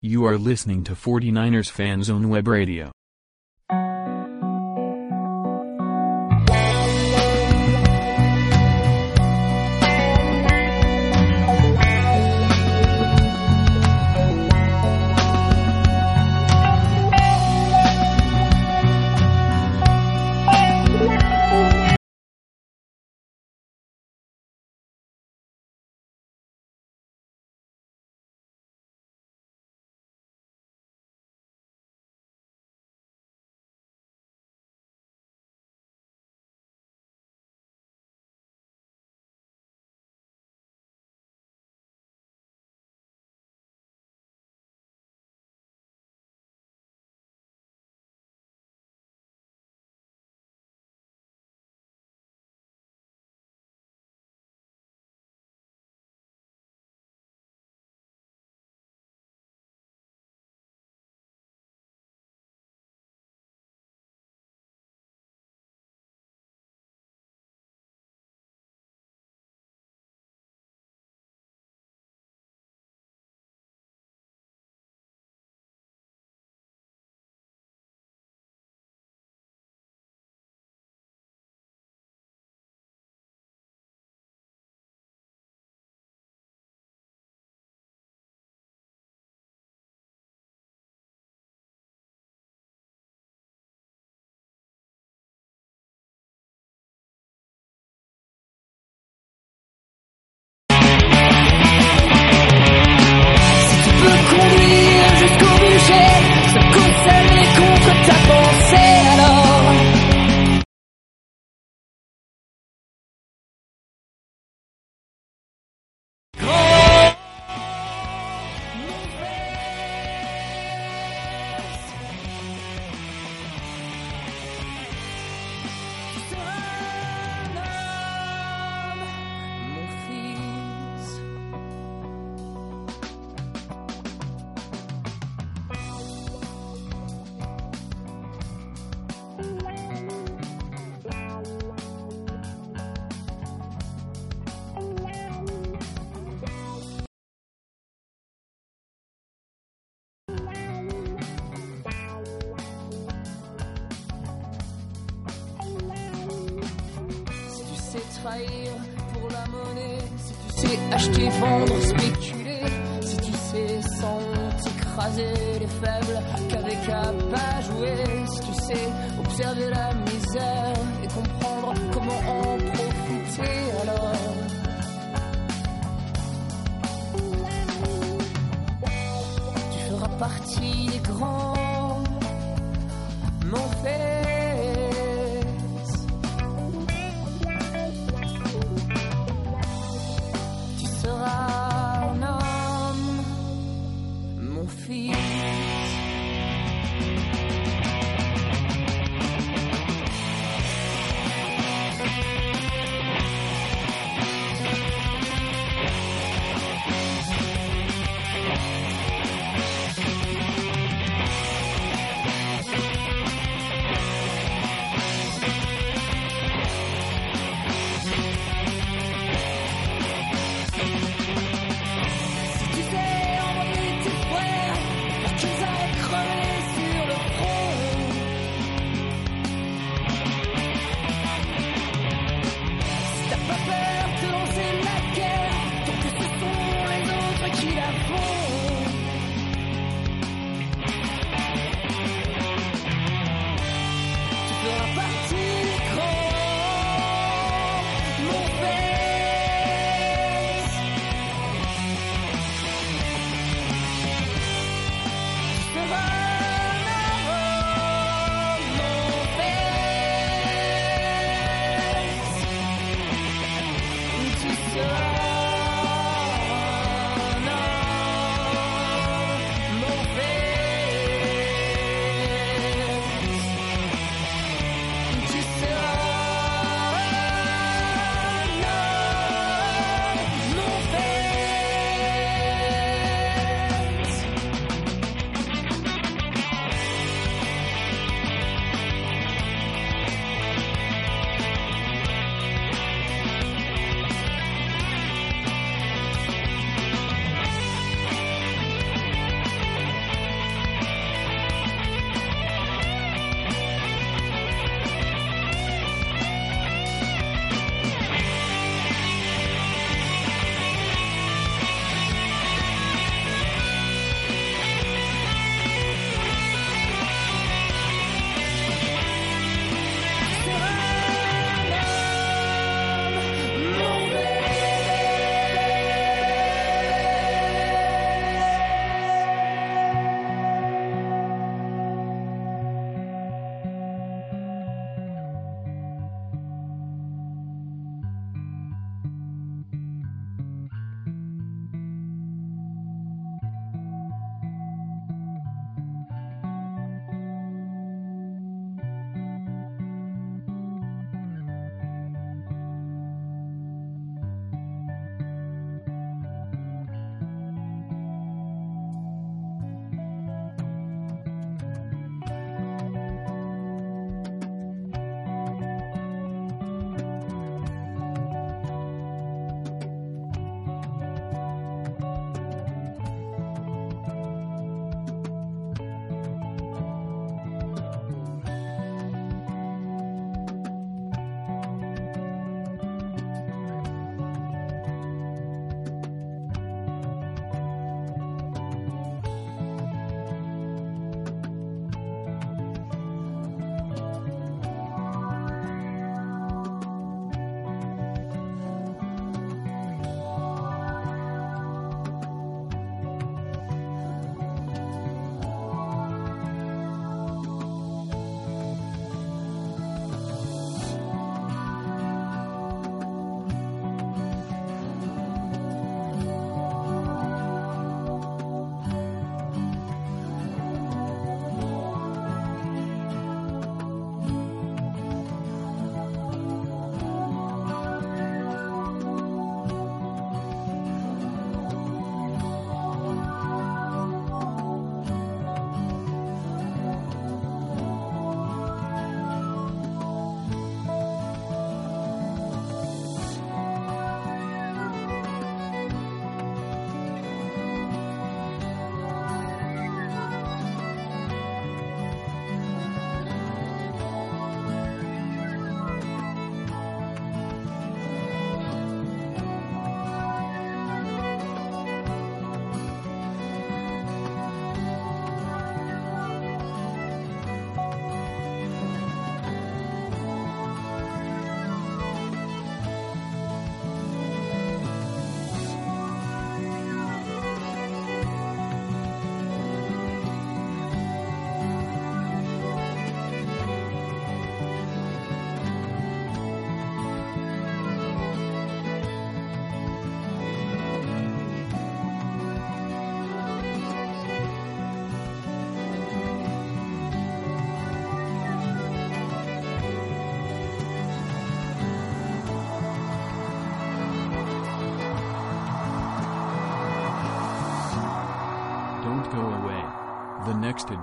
You are listening to 49ers Fan Zone Web Radio. écraser les faibles qu'avec à pas jouer, si tu sais, observer la misère.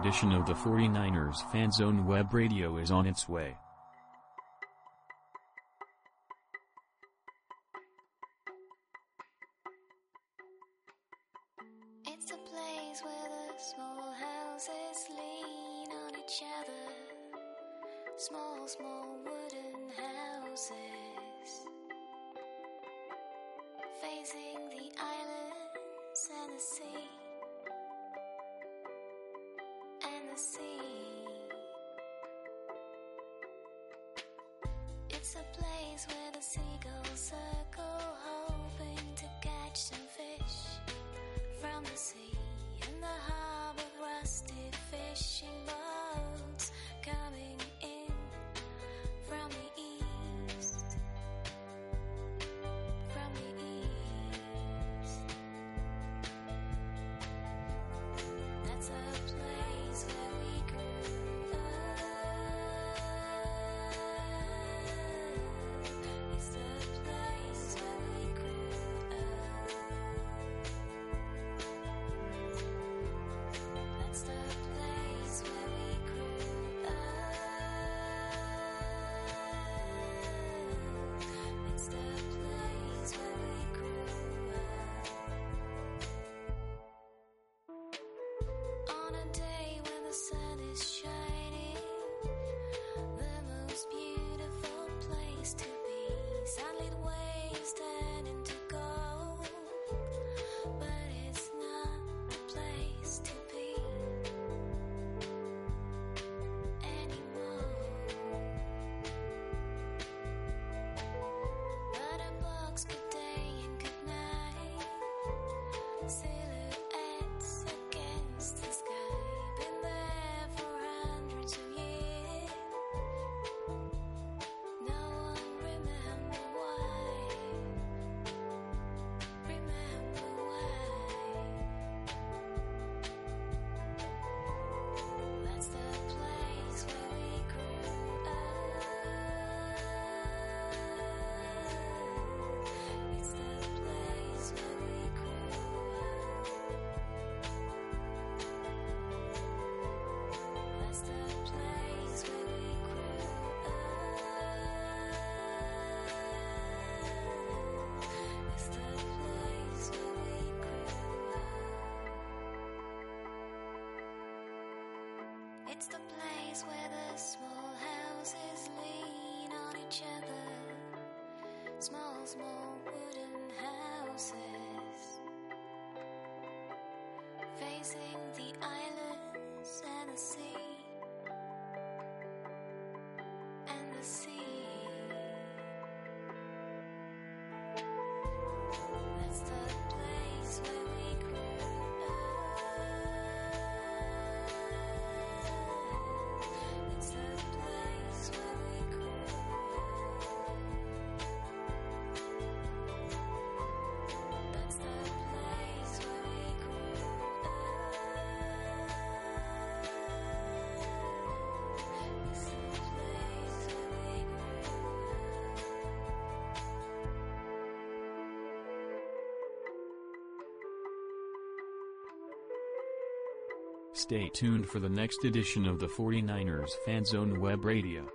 edition of the 49ers Fan Zone Web Radio is on its way. It's a place where the small houses lean on each other. Small, small wooden houses. Facing the islands and the sea. It's a place where the seagulls circle, hoping to catch some fish from the sea. In the harbor, rusty fishing boats coming. It's the place where the small houses lean on each other. Small, small wooden houses. Facing the islands and the sea. And the sea. That's the place where we grew. Stay tuned for the next edition of the 49ers Fan Zone Web Radio.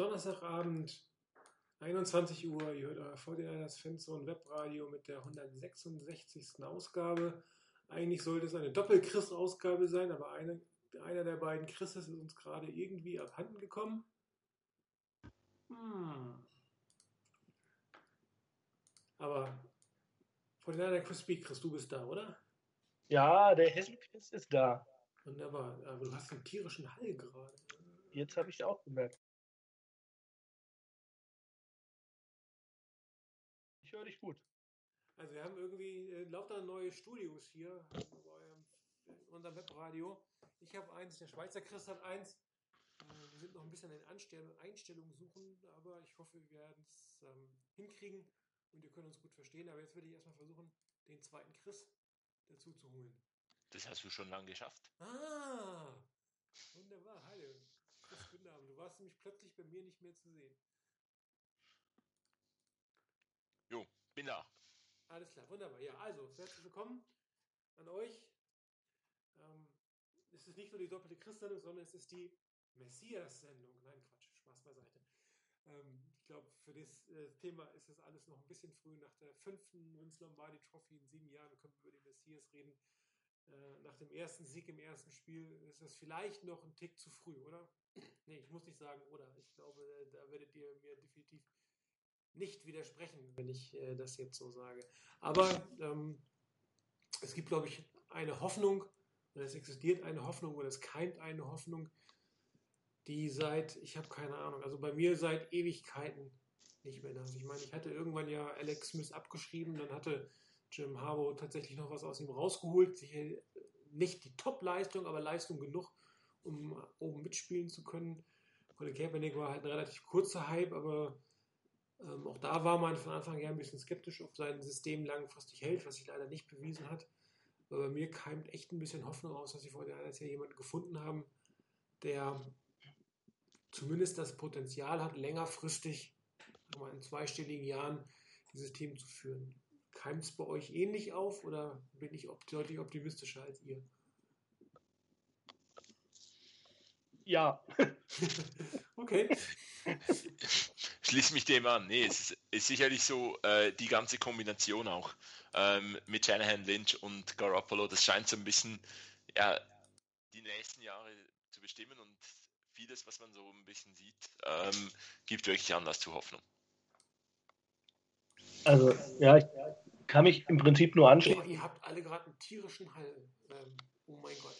Donnerstagabend, 21 Uhr. Ihr hört euer 49ers Fanzone Webradio mit der 166. Ausgabe. Eigentlich sollte es eine Doppel-Chris-Ausgabe sein, aber eine, einer der beiden Chrises ist uns gerade irgendwie abhanden gekommen. Hm. Aber 49er Crispy, Chris, du bist da, oder? Ja, der Hessenquiz ist da. Wunderbar. Aber du hast einen tierischen Hall gerade. Jetzt habe ich auch gemerkt. Ich höre dich gut. Also wir haben irgendwie äh, lauter neue Studios hier bei unserem Webradio. Ich habe eins, der Schweizer Chris hat eins. Äh, wir sind noch ein bisschen in Anstell Einstellungen suchen, aber ich hoffe, wir werden es ähm, hinkriegen und ihr könnt uns gut verstehen. Aber jetzt würde ich erstmal versuchen, den zweiten Chris dazu zu holen. Das hast du schon lange geschafft. Ah, wunderbar. Hallo. Chris, guten Abend. Du warst nämlich plötzlich bei mir nicht mehr zu sehen. Bin da. Alles klar, wunderbar. Ja, also, herzlich willkommen an euch. Ähm, es ist nicht nur die doppelte Christ-Sendung, sondern es ist die Messias-Sendung. Nein, Quatsch, Spaß beiseite. Ähm, ich glaube, für das äh, Thema ist es alles noch ein bisschen früh. Nach der fünften Vince Lombardi Trophy in sieben Jahren können wir über den Messias reden. Äh, nach dem ersten Sieg im ersten Spiel ist es vielleicht noch ein Tick zu früh, oder? nee, ich muss nicht sagen, oder? Ich glaube, äh, da werdet ihr mir definitiv nicht widersprechen, wenn ich äh, das jetzt so sage. Aber ähm, es gibt, glaube ich, eine Hoffnung, oder es existiert eine Hoffnung, oder es keimt eine Hoffnung, die seit, ich habe keine Ahnung, also bei mir seit Ewigkeiten nicht mehr da ist. Ich meine, ich hatte irgendwann ja Alex Smith abgeschrieben, dann hatte Jim Harbaugh tatsächlich noch was aus ihm rausgeholt. Sicher nicht die Top-Leistung, aber Leistung genug, um oben mitspielen zu können. Colin Kaepernick war halt ein relativ kurzer Hype, aber ähm, auch da war man von Anfang an ein bisschen skeptisch, ob sein System langfristig hält, was sich leider nicht bewiesen hat. Aber bei mir keimt echt ein bisschen Hoffnung aus, dass sie vor der ja jemanden gefunden haben, der zumindest das Potenzial hat, längerfristig, mal in zweistelligen Jahren, dieses Team zu führen. Keimt es bei euch ähnlich auf oder bin ich deutlich optimistischer als ihr? Ja. okay. Schließ mich dem an. Nee, es ist, ist sicherlich so, äh, die ganze Kombination auch ähm, mit Shanahan, Lynch und Garoppolo, das scheint so ein bisschen ja, die nächsten Jahre zu bestimmen und vieles, was man so ein bisschen sieht, ähm, gibt wirklich Anlass zur Hoffnung. Also, ja, ich kann mich im Prinzip nur Oh, anschließen. ihr habt alle gerade einen tierischen Hall. Ähm, oh mein Gott.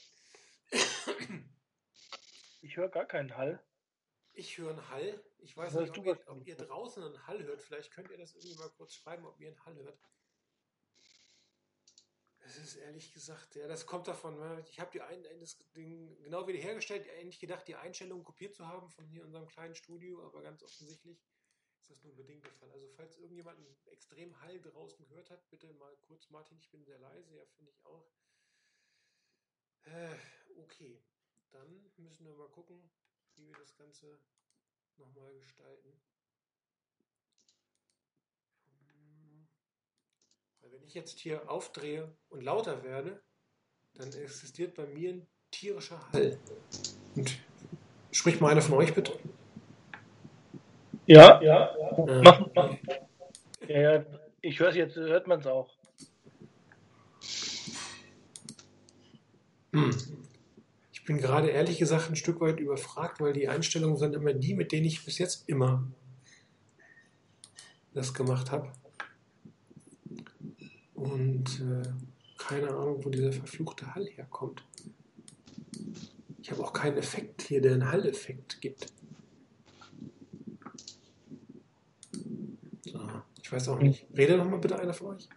Ich höre gar keinen Hall. Ich höre einen Hall. Ich weiß nicht, ob ihr, ob ihr draußen einen Hall hört. Vielleicht könnt ihr das irgendwie mal kurz schreiben, ob ihr einen Hall hört. Das ist ehrlich gesagt, ja, das kommt davon. ne? Ich habe die ein, das Ding genau wieder hergestellt, eigentlich gedacht, die Einstellung kopiert zu haben von hier unserem kleinen Studio, aber ganz offensichtlich ist das nur bedingt der Fall. Also falls irgendjemand einen extremen Hall draußen gehört hat, bitte mal kurz, Martin, ich bin sehr leise, ja, finde ich auch. Äh, okay. Dann müssen wir mal gucken, wie wir das Ganze nochmal gestalten. Weil wenn ich jetzt hier aufdrehe und lauter werde, dann existiert bei mir ein tierischer Hall. Und spricht mal einer von euch bitte. Ja, ja. Äh, Mach, mach. Ja, ja, ich höre es jetzt, hört man es auch. Hm. Bin gerade ehrlich gesagt ein Stück weit überfragt, weil die Einstellungen sind immer die, mit denen ich bis jetzt immer das gemacht habe. Und äh, keine Ahnung, wo dieser verfluchte Hall herkommt. Ich habe auch keinen Effekt hier, der einen Hall-Effekt gibt. Ich weiß auch nicht. Rede noch mal bitte einer von euch.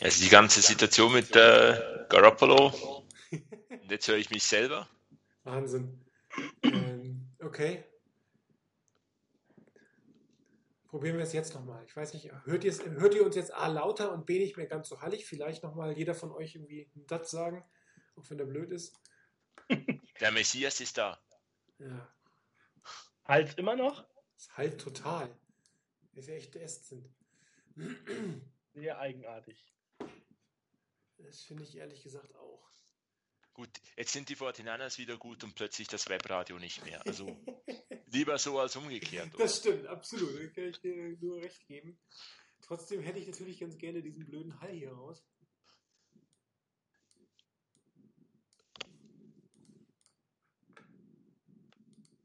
Also die ganze Situation mit äh, Garoppolo. Und jetzt höre ich mich selber. Wahnsinn. ähm, okay. Probieren wir es jetzt nochmal. Ich weiß nicht, hört ihr, es, hört ihr uns jetzt A lauter und B nicht mehr ganz so hallig? Vielleicht nochmal jeder von euch irgendwie einen Satz sagen, auch wenn der blöd ist. Der Messias ist da. Ja, Hals immer noch? ist halt total. Ist ja echt ätzend. Sehr eigenartig. Das finde ich ehrlich gesagt auch. Gut, jetzt sind die 49ers wieder gut und plötzlich das Webradio nicht mehr. Also lieber so als umgekehrt. Oder? Das stimmt, absolut. Da kann ich dir nur recht geben. Trotzdem hätte ich natürlich ganz gerne diesen blöden Hall hier raus.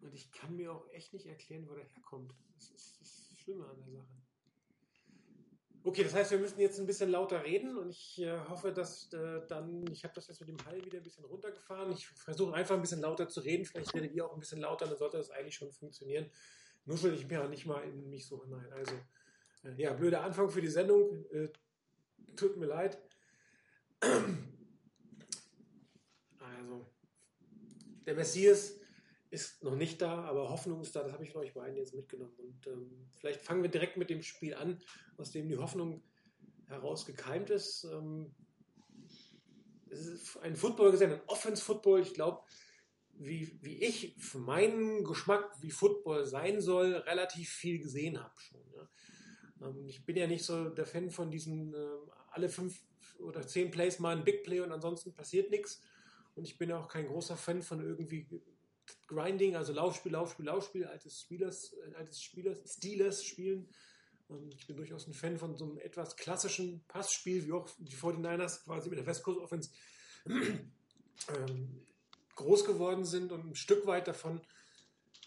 Und ich kann mir auch echt nicht erklären, wo der herkommt. Das ist das Schlimme an der Sache. Okay, das heißt, wir müssen jetzt ein bisschen lauter reden und ich äh, hoffe, dass äh, dann, ich habe das jetzt mit dem Hall wieder ein bisschen runtergefahren. Ich versuche einfach ein bisschen lauter zu reden. Vielleicht redet ihr auch ein bisschen lauter, dann sollte das eigentlich schon funktionieren. Nuschel ich mir ja nicht mal in mich so hinein. Also, äh, ja, blöder Anfang für die Sendung. Äh, tut mir leid. Also, der Messias ist noch nicht da, aber Hoffnung ist da. Das habe ich von euch beiden jetzt mitgenommen. Und ähm, vielleicht fangen wir direkt mit dem Spiel an, aus dem die Hoffnung herausgekeimt ist. Ähm, es ist ein Football gesehen, ein Offense-Football. Ich glaube, wie, wie ich für meinen Geschmack, wie Football sein soll, relativ viel gesehen habe schon. Ja. Ähm, ich bin ja nicht so der Fan von diesen ähm, alle fünf oder zehn Plays mal ein Big Play und ansonsten passiert nichts. Und ich bin auch kein großer Fan von irgendwie Grinding, also Laufspiel, Laufspiel, Laufspiel, altes Spielers, äh, altes Spielers, Steelers spielen. Ich bin durchaus ein Fan von so einem etwas klassischen Passspiel, wie auch die 49ers quasi mit der West Coast Offense ähm, groß geworden sind und ein Stück weit davon,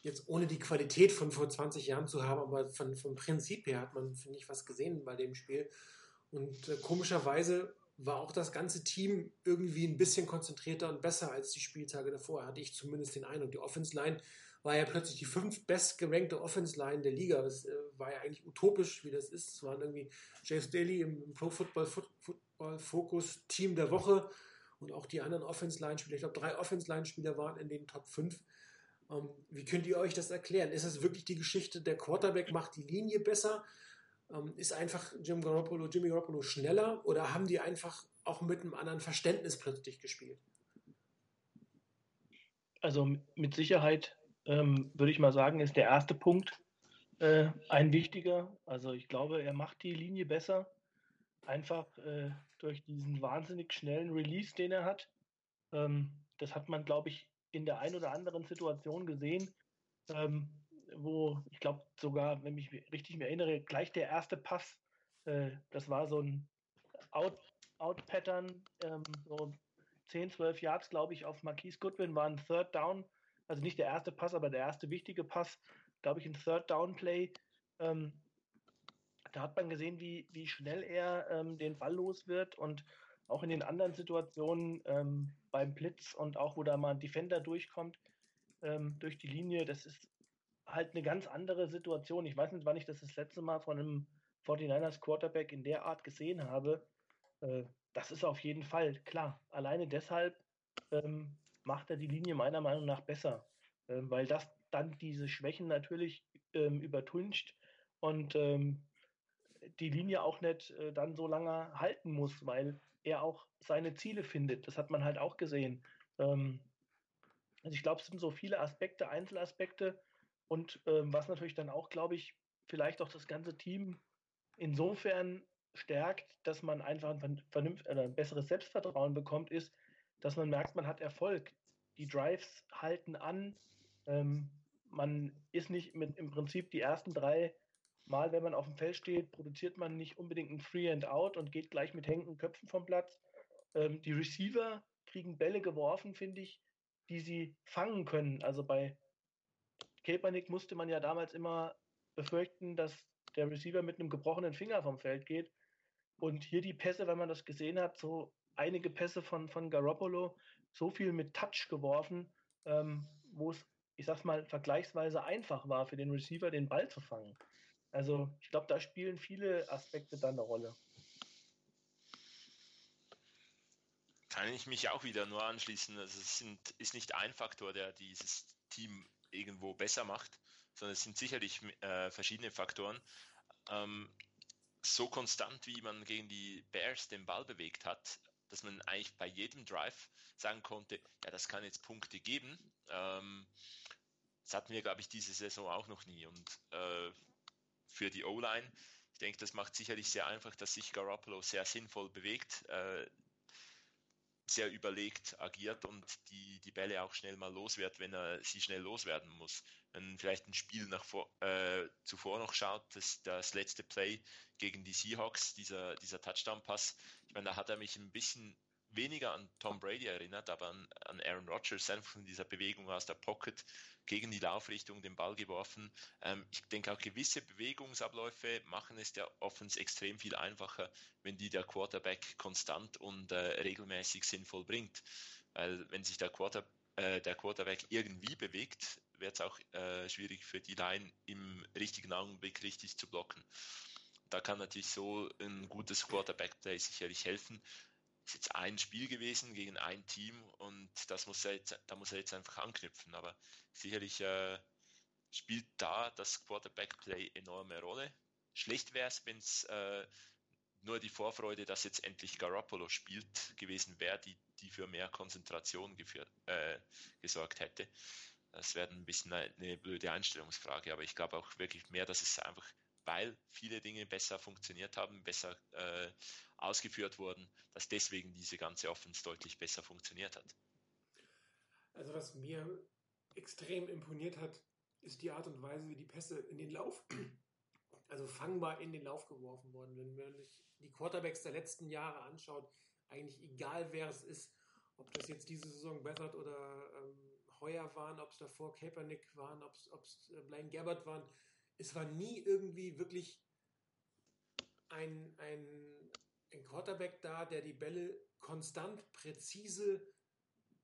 jetzt ohne die Qualität von vor 20 Jahren zu haben, aber von, vom Prinzip her hat man, finde ich, was gesehen bei dem Spiel. Und äh, komischerweise war auch das ganze Team irgendwie ein bisschen konzentrierter und besser als die Spieltage davor, hatte ich zumindest den Eindruck. Die Offense Line war ja plötzlich die fünf bestgerankte Offense Line der Liga. Das äh, war ja eigentlich utopisch, wie das ist. Es waren irgendwie James Daly im, Pro Football, Foot, Football Focus Team der Woche und auch die anderen Offense Line Spieler. Ich glaube, drei Offense Line Spieler waren in den Top 5. Ähm, wie könnt ihr euch das erklären? Ist es wirklich die Geschichte, der Quarterback macht die Linie besser? Ähm, ist einfach Jim Garoppolo, Jimmy Garoppolo schneller oder haben die einfach auch mit einem anderen Verständnis plötzlich gespielt? Also mit Sicherheit ähm, würde ich mal sagen, ist der erste Punkt äh, ein wichtiger. Also ich glaube, er macht die Linie besser. Einfach äh, durch diesen wahnsinnig schnellen Release, den er hat. Ähm, das hat man, glaube ich, in der ein oder anderen Situation gesehen, ähm, wo ich glaube sogar, wenn ich mich richtig erinnere, gleich der erste Pass, äh, das war so ein Out, Out-Pattern, ähm, so 10, 12 Yards, glaube ich, auf Marquise Goodwin war ein Third Down, also nicht der erste Pass, aber der erste wichtige Pass, glaube ich, ein Third Down Play. Ähm, da hat man gesehen, wie, wie schnell er ähm, den Ball los wird und auch in den anderen Situationen ähm, beim Blitz und auch wo da mal ein Defender durchkommt ähm, durch die Linie, das ist halt eine ganz andere Situation. Ich weiß nicht, wann ich das das letzte Mal von einem 49ers Quarterback in der Art gesehen habe. Äh, das ist auf jeden Fall klar. Alleine deshalb ähm, macht er die Linie meiner Meinung nach besser, ähm, weil das dann diese Schwächen natürlich ähm, übertüncht und ähm, die Linie auch nicht äh, dann so lange halten muss, weil er auch seine Ziele findet. Das hat man halt auch gesehen. Ähm, also ich glaube, es sind so viele Aspekte, Einzelaspekte und ähm, was natürlich dann auch, glaube ich, vielleicht auch das ganze Team insofern stärkt, dass man einfach ein, vern- vernünft, oder ein besseres Selbstvertrauen bekommt, ist, dass man merkt, man hat Erfolg. Die Drives halten an. Ähm, man ist nicht mit im Prinzip die ersten drei Mal, wenn man auf dem Feld steht, produziert man nicht unbedingt ein Free and Out und geht gleich mit hängenden Köpfen vom Platz. Ähm, die Receiver kriegen Bälle geworfen, finde ich, die sie fangen können. Also bei Kaepernick musste man ja damals immer befürchten, dass der Receiver mit einem gebrochenen Finger vom Feld geht. Und hier die Pässe, wenn man das gesehen hat, so einige Pässe von, von Garoppolo, so viel mit Touch geworfen, ähm, wo es, ich sag's mal, vergleichsweise einfach war für den Receiver, den Ball zu fangen. Also ich glaube, da spielen viele Aspekte dann eine Rolle. Kann ich mich auch wieder nur anschließen. Also es sind, ist nicht ein Faktor, der dieses Team irgendwo besser macht, sondern es sind sicherlich äh, verschiedene Faktoren. Ähm, so konstant, wie man gegen die Bears den Ball bewegt hat, dass man eigentlich bei jedem Drive sagen konnte, ja, das kann jetzt Punkte geben. Ähm, das hatten wir, glaube ich, diese Saison auch noch nie. Und äh, für die O-Line, ich denke, das macht sicherlich sehr einfach, dass sich Garoppolo sehr sinnvoll bewegt. Äh, sehr überlegt agiert und die, die Bälle auch schnell mal los wenn er sie schnell loswerden muss. Wenn vielleicht ein Spiel nach vor, äh, zuvor noch schaut, das, das letzte Play gegen die Seahawks, dieser, dieser Touchdown-Pass, ich meine, da hat er mich ein bisschen weniger an Tom Brady erinnert, aber an, an Aaron Rodgers, einfach von dieser Bewegung aus der Pocket gegen die Laufrichtung den Ball geworfen. Ähm, ich denke auch gewisse Bewegungsabläufe machen es der Offense extrem viel einfacher, wenn die der Quarterback konstant und äh, regelmäßig sinnvoll bringt. Weil wenn sich der, Quarter, äh, der Quarterback irgendwie bewegt, wird es auch äh, schwierig für die Line im richtigen Augenblick richtig zu blocken. Da kann natürlich so ein gutes Quarterback-Play sicherlich helfen ist jetzt ein Spiel gewesen gegen ein Team und das muss er jetzt, da muss er jetzt einfach anknüpfen. Aber sicherlich äh, spielt da das Quarterback-Play enorme Rolle. Schlecht wäre es, wenn es äh, nur die Vorfreude, dass jetzt endlich Garoppolo spielt, gewesen wäre, die, die für mehr Konzentration geführt, äh, gesorgt hätte. Das wäre ein bisschen eine, eine blöde Einstellungsfrage, aber ich glaube auch wirklich mehr, dass es einfach weil viele Dinge besser funktioniert haben, besser äh, ausgeführt wurden, dass deswegen diese ganze Offense deutlich besser funktioniert hat. Also was mir extrem imponiert hat, ist die Art und Weise, wie die Pässe in den Lauf, also fangbar in den Lauf geworfen wurden. Wenn man sich die Quarterbacks der letzten Jahre anschaut, eigentlich egal wer es ist, ob das jetzt diese Saison Bethard oder ähm, Heuer waren, ob es davor Kaepernick waren, ob es äh, Blaine Gabbard waren, es war nie irgendwie wirklich ein, ein, ein Quarterback da, der die Bälle konstant, präzise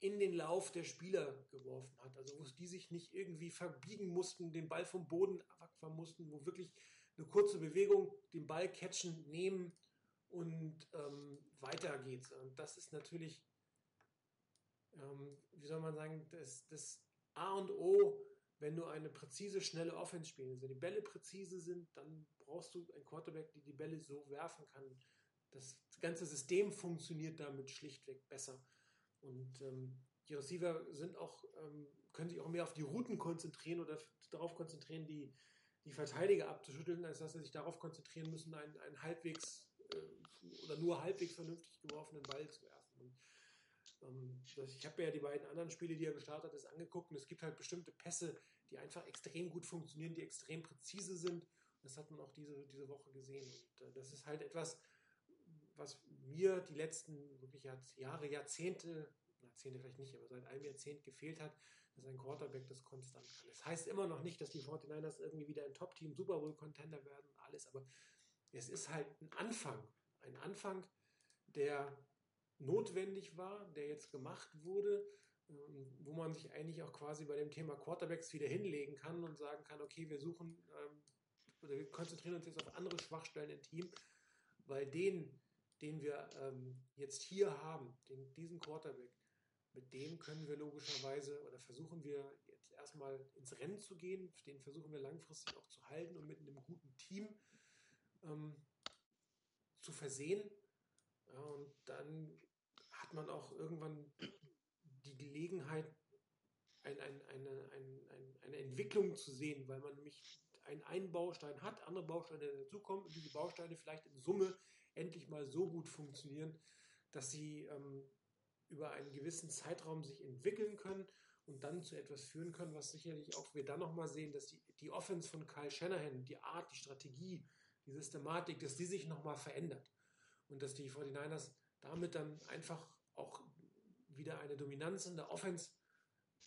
in den Lauf der Spieler geworfen hat. Also wo die sich nicht irgendwie verbiegen mussten, den Ball vom Boden abfangen mussten, wo wirklich eine kurze Bewegung, den Ball catchen, nehmen und ähm, weiter geht's. Und das ist natürlich, ähm, wie soll man sagen, das, das A und O wenn du eine präzise, schnelle Offense spielst, wenn die Bälle präzise sind, dann brauchst du einen Quarterback, der die Bälle so werfen kann. Das ganze System funktioniert damit schlichtweg besser. Und ähm, die Receiver sind auch, ähm, können sich auch mehr auf die Routen konzentrieren oder darauf konzentrieren, die, die Verteidiger abzuschütteln, als dass sie sich darauf konzentrieren müssen, einen, einen halbwegs äh, oder nur halbwegs vernünftig geworfenen Ball zu werfen. Ähm, ich habe mir ja die beiden anderen Spiele, die er gestartet hat, ist angeguckt und es gibt halt bestimmte Pässe, die einfach extrem gut funktionieren, die extrem präzise sind. Das hat man auch diese, diese Woche gesehen. Und äh, das ist halt etwas, was mir die letzten wirklich Jahre, Jahrzehnte, Jahrzehnte vielleicht nicht, aber seit einem Jahrzehnt gefehlt hat, dass ein Quarterback das konstant kann. Das heißt immer noch nicht, dass die 49ers irgendwie wieder ein Top-Team, Super Bowl-Contender werden und alles, aber es ist halt ein Anfang. Ein Anfang, der notwendig war, der jetzt gemacht wurde, ähm, wo man sich eigentlich auch quasi bei dem Thema Quarterbacks wieder hinlegen kann und sagen kann, okay, wir suchen ähm, oder wir konzentrieren uns jetzt auf andere Schwachstellen im Team, weil den, den wir ähm, jetzt hier haben, den, diesen Quarterback, mit dem können wir logischerweise oder versuchen wir jetzt erstmal ins Rennen zu gehen, den versuchen wir langfristig auch zu halten und mit einem guten Team ähm, zu versehen. Ja, und dann man auch irgendwann die Gelegenheit, ein, ein, eine, ein, ein, eine Entwicklung zu sehen, weil man nämlich einen, einen Baustein hat, andere Bausteine dazukommen und diese Bausteine vielleicht in Summe endlich mal so gut funktionieren, dass sie ähm, über einen gewissen Zeitraum sich entwickeln können und dann zu etwas führen können, was sicherlich auch wir dann nochmal sehen, dass die, die Offense von Kyle Shanahan, die Art, die Strategie, die Systematik, dass die sich nochmal verändert. Und dass die 49ers damit dann einfach auch wieder eine Dominanz in der Offense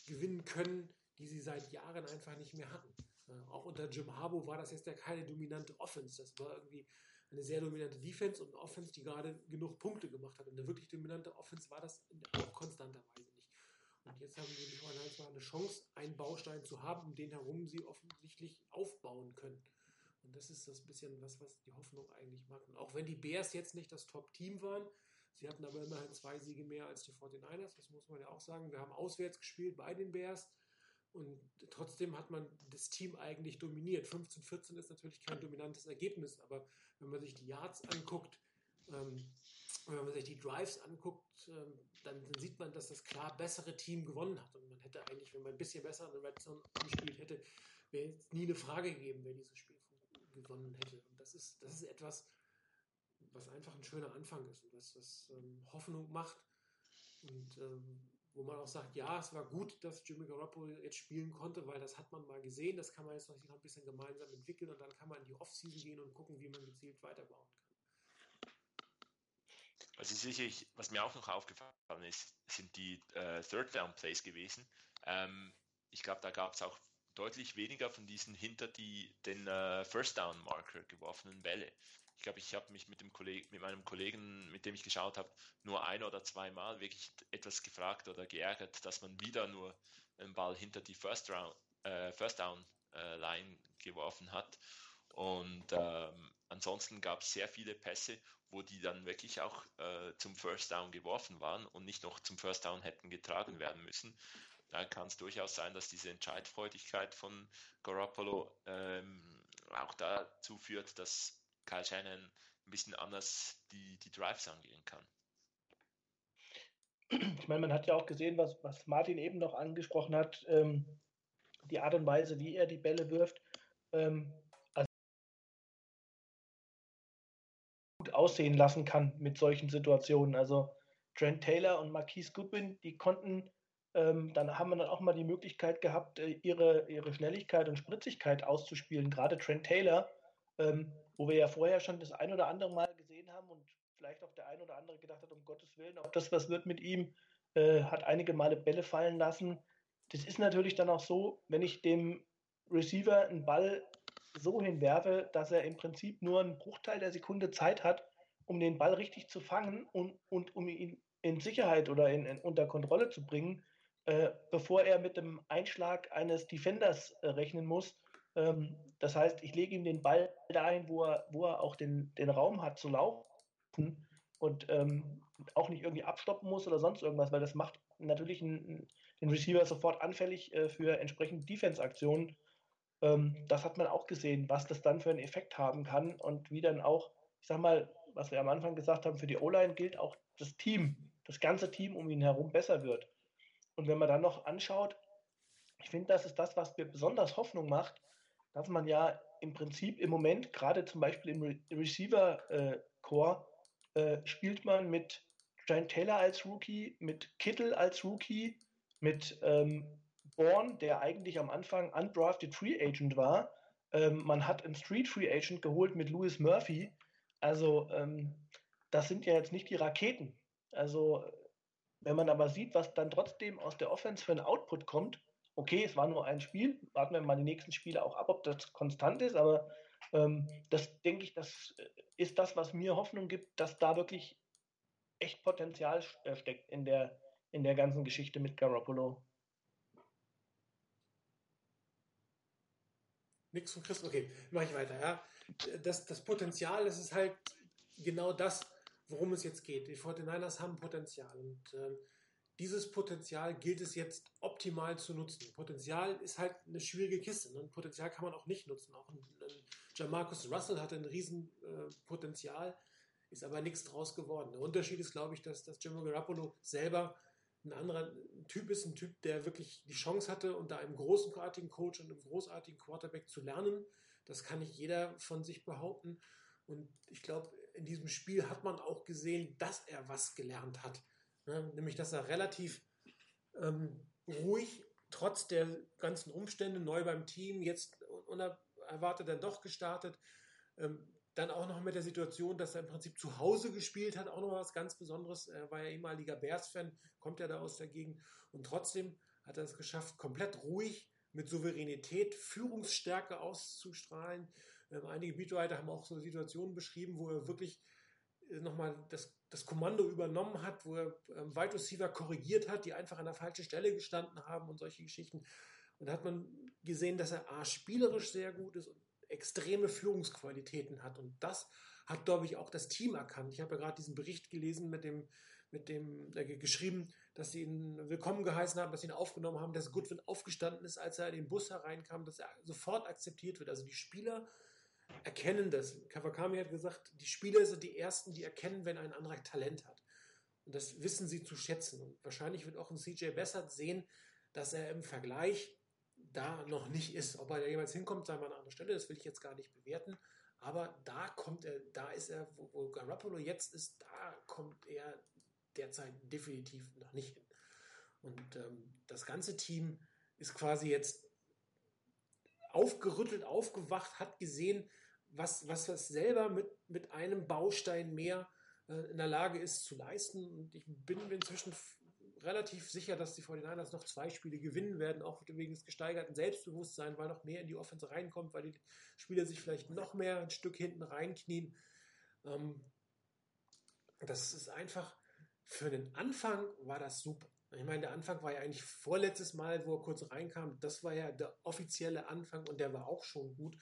gewinnen können, die sie seit Jahren einfach nicht mehr hatten. Ja, auch unter Jim Harbaugh war das jetzt ja keine dominante Offense. Das war irgendwie eine sehr dominante Defense und eine Offense, die gerade genug Punkte gemacht hat. Und eine wirklich dominante Offense war das auch konstanterweise nicht. Und jetzt haben sie 49ers mal eine Chance, einen Baustein zu haben, um den herum sie offensichtlich aufbauen können. Und das ist das bisschen was, was die Hoffnung eigentlich macht. Und auch wenn die Bears jetzt nicht das Top-Team waren, sie hatten aber immerhin zwei Siege mehr als die 49ers, das muss man ja auch sagen. Wir haben auswärts gespielt bei den Bears und trotzdem hat man das Team eigentlich dominiert. 15-14 ist natürlich kein dominantes Ergebnis, aber wenn man sich die Yards anguckt, ähm, wenn man sich die Drives anguckt, ähm, dann, dann, sieht man, dass das klar bessere Team gewonnen hat. Und man hätte eigentlich, wenn man ein bisschen besser in Red Zone gespielt hätte, wäre nie eine Frage gegeben, wer dieses Spiel gewonnen hätte. Und das ist, das ist etwas, was einfach ein schöner Anfang ist und was, was ähm, Hoffnung macht. Und ähm, wo man auch sagt, ja, es war gut, dass Jimmy Garoppolo jetzt spielen konnte, weil das hat man mal gesehen, das kann man jetzt noch ein bisschen gemeinsam entwickeln und dann kann man in die Offseason gehen und gucken, wie man gezielt weiterbauen kann. Also sicherlich, was mir auch noch aufgefallen ist, sind die äh, Third Down Plays gewesen. Ähm, ich glaube, da gab es auch deutlich weniger von diesen hinter die den äh, First Down Marker geworfenen Bälle. Ich glaube, ich habe mich mit dem Kollegen, mit meinem Kollegen, mit dem ich geschaut habe, nur ein oder zweimal wirklich etwas gefragt oder geärgert, dass man wieder nur einen Ball hinter die First, Round, äh, First Down äh, Line geworfen hat. Und ähm, ansonsten gab es sehr viele Pässe, wo die dann wirklich auch äh, zum First Down geworfen waren und nicht noch zum First Down hätten getragen werden müssen. Da kann es durchaus sein, dass diese Entscheidfreudigkeit von Garoppolo ähm, auch dazu führt, dass Kyle Shanahan ein bisschen anders die, die Drives angehen kann. Ich meine, man hat ja auch gesehen, was, was Martin eben noch angesprochen hat, ähm, die Art und Weise, wie er die Bälle wirft. Ähm, also gut aussehen lassen kann mit solchen Situationen. Also Trent Taylor und Marquise Goodwin, die konnten, ähm, dann haben wir dann auch mal die Möglichkeit gehabt, äh, ihre, ihre Schnelligkeit und Spritzigkeit auszuspielen. Gerade Trent Taylor, ähm, wo wir ja vorher schon das ein oder andere Mal gesehen haben und vielleicht auch der ein oder andere gedacht hat, um Gottes Willen, ob das was wird mit ihm, äh, hat einige Male Bälle fallen lassen. Das ist natürlich dann auch so, wenn ich dem Receiver einen Ball so hinwerfe, dass er im Prinzip nur einen Bruchteil der Sekunde Zeit hat, um den Ball richtig zu fangen und, und um ihn in Sicherheit oder in, in unter Kontrolle zu bringen, äh, bevor er mit dem Einschlag eines Defenders äh, rechnen muss. Ähm, das heißt, ich lege ihm den Ball dahin, wo er, wo er auch den, den Raum hat zu laufen und ähm, auch nicht irgendwie abstoppen muss oder sonst irgendwas, weil das macht natürlich einen, den Receiver sofort anfällig äh, für entsprechende Defense-Aktionen. Ähm, das hat man auch gesehen, was das dann für einen Effekt haben kann und wie dann auch, ich sag mal, was wir am Anfang gesagt haben, für die O-Line gilt auch das Team, das ganze Team um ihn herum besser wird. Und wenn man dann noch anschaut, ich finde, das ist das, was mir besonders Hoffnung macht, dass man ja im Prinzip im Moment, gerade zum Beispiel im Re Receiver-Core, äh, äh, spielt man mit Giant Taylor als Rookie, mit Kittle als Rookie, mit ähm, Bourne, der eigentlich am Anfang undrafted Free Agent war. Ähm, man hat einen Street Free Agent geholt mit Louis Murphy. Also ähm, das sind ja jetzt nicht die Raketen. Also wenn man aber sieht, was dann trotzdem aus der Offense für ein Output kommt, okay, es war nur ein Spiel, warten wir mal die nächsten Spiele auch ab, ob das konstant ist, aber ähm, das denke ich, das ist das, was mir Hoffnung gibt, dass da wirklich echt Potenzial äh, steckt in der, in der ganzen Geschichte mit Garoppolo. Nix von Chris, okay, mache ich weiter. Ja. Das, das Potenzial, das ist halt genau das, worum es jetzt geht. Die 49ers haben Potenzial und ähm, dieses Potenzial gilt es jetzt optimal zu nutzen. Potenzial ist halt eine schwierige Kiste. Ne? Potenzial kann man auch nicht nutzen. Auch ein, ein Jamarcus Russell hatte ein Riesenpotenzial, äh, ist aber nichts draus geworden. Der Unterschied ist, glaube ich, dass, dass Jimmy Garoppolo selber ein anderer Typ ist, ein Typ, der wirklich die Chance hatte, unter einem großartigen Coach und einem großartigen Quarterback zu lernen. Das kann nicht jeder von sich behaupten. Und ich glaube, in diesem Spiel hat man auch gesehen, dass er was gelernt hat. Ne? Nämlich, dass er relativ ähm, ruhig, trotz der ganzen Umstände, neu beim Team, jetzt unerwartet dann doch gestartet, ähm, dann auch noch mit der Situation, dass er im Prinzip zu Hause gespielt hat, auch noch was ganz Besonderes. Er war ja ehemaliger Bears-Fan, kommt ja da aus der Gegend. Und trotzdem hat er es geschafft, komplett ruhig, mit Souveränität, Führungsstärke auszustrahlen. Ähm, einige Beatwriter haben auch so Situationen beschrieben, wo er wirklich nochmal das, das Kommando übernommen hat, wo er ähm, Wide Receiver korrigiert hat, die einfach an der falschen Stelle gestanden haben und solche Geschichten. Und da hat man gesehen, dass er A, spielerisch sehr gut ist und extreme Führungsqualitäten hat. Und das hat, glaube ich, auch das Team erkannt. Ich habe ja gerade diesen Bericht gelesen mit dem, mit dem äh, geschrieben, dass sie ihn willkommen geheißen haben, dass sie ihn aufgenommen haben, dass Goodwin aufgestanden ist, als er in den Bus hereinkam, dass er sofort akzeptiert wird. Also die Spieler erkennen das. Kawakami hat gesagt, die Spieler sind die Ersten, die erkennen, wenn ein anderer Talent hat. Und das wissen sie zu schätzen. Und wahrscheinlich wird auch ein CJ Bessert sehen, dass er im Vergleich da noch nicht ist. Ob er da jemals hinkommt, sei mal an einer anderen Stelle, das will ich jetzt gar nicht bewerten. Aber da kommt er, da ist er, wo, wo Garoppolo jetzt ist, da kommt er derzeit definitiv noch nicht hin. Und ähm, das ganze Team ist quasi jetzt aufgerüttelt, aufgewacht, hat gesehen, was, was es selber mit, mit einem Baustein mehr äh, in der Lage ist zu leisten. Und ich bin inzwischen f- relativ sicher, dass die 49ers noch zwei Spiele gewinnen werden, auch wegen des gesteigerten Selbstbewusstseins, weil noch mehr in die Offense reinkommt, weil die Spieler sich vielleicht noch mehr ein Stück hinten reinknien. Ähm, das ist einfach, für den Anfang war das super. Ich meine, der Anfang war ja eigentlich vorletztes Mal, wo er kurz reinkam. Das war ja der offizielle Anfang und der war auch schon gut.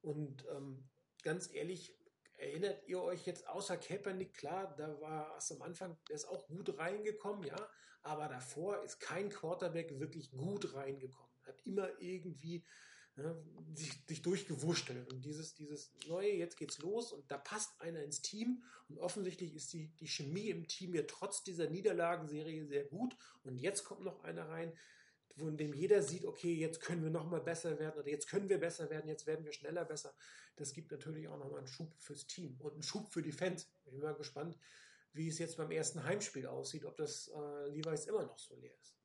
Und ähm, ganz ehrlich, erinnert ihr euch jetzt außer Kaepernick, klar, da war es am Anfang, der ist auch gut reingekommen, ja, aber davor ist kein Quarterback wirklich gut reingekommen. Hat immer irgendwie ja, sich, sich durchgewurschtelt. Und dieses, dieses Neue, jetzt geht's los und da passt einer ins Team und offensichtlich ist die, die Chemie im Team ja trotz dieser Niederlagenserie sehr gut. Und jetzt kommt noch einer rein, von dem jeder sieht, okay, jetzt können wir noch mal besser werden oder jetzt können wir besser werden, jetzt werden wir schneller besser. Das gibt natürlich auch noch mal einen Schub fürs Team und einen Schub für die Fans. Ich bin mal gespannt, wie es jetzt beim ersten Heimspiel aussieht, ob das äh, Levi's immer noch so leer ist.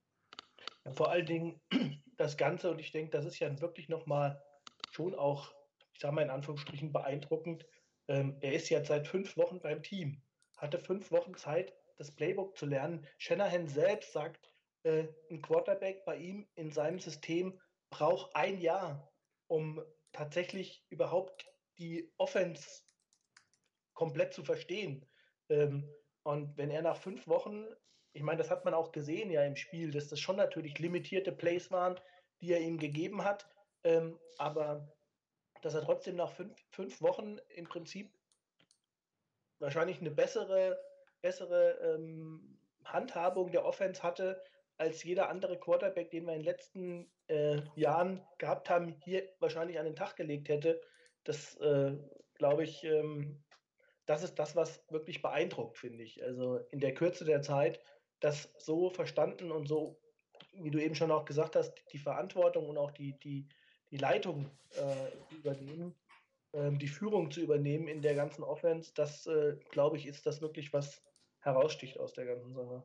Ja, vor allen Dingen das Ganze, und ich denke, das ist ja wirklich nochmal schon auch, ich sage mal in Anführungsstrichen, beeindruckend. Ähm, er ist jetzt seit fünf Wochen beim Team, hatte fünf Wochen Zeit, das Playbook zu lernen. Shanahan selbst sagt, äh, ein Quarterback bei ihm in seinem System braucht ein Jahr, um tatsächlich überhaupt die Offense komplett zu verstehen. Ähm, und wenn er nach fünf Wochen ich meine, das hat man auch gesehen ja im Spiel, dass das schon natürlich limitierte Plays waren, die er ihm gegeben hat. Ähm, aber dass er trotzdem nach fünf, fünf Wochen im Prinzip wahrscheinlich eine bessere, bessere ähm, Handhabung der Offense hatte, als jeder andere Quarterback, den wir in den letzten äh, Jahren gehabt haben, hier wahrscheinlich an den Tag gelegt hätte. Das äh, glaube ich, ähm, das ist das, was wirklich beeindruckt, finde ich. Also in der Kürze der Zeit das so verstanden und so, wie du eben schon auch gesagt hast, die Verantwortung und auch die, die, die Leitung äh, übernehmen, ähm, die Führung zu übernehmen in der ganzen Offense, das äh, glaube ich, ist das wirklich, was heraussticht aus der ganzen Sache.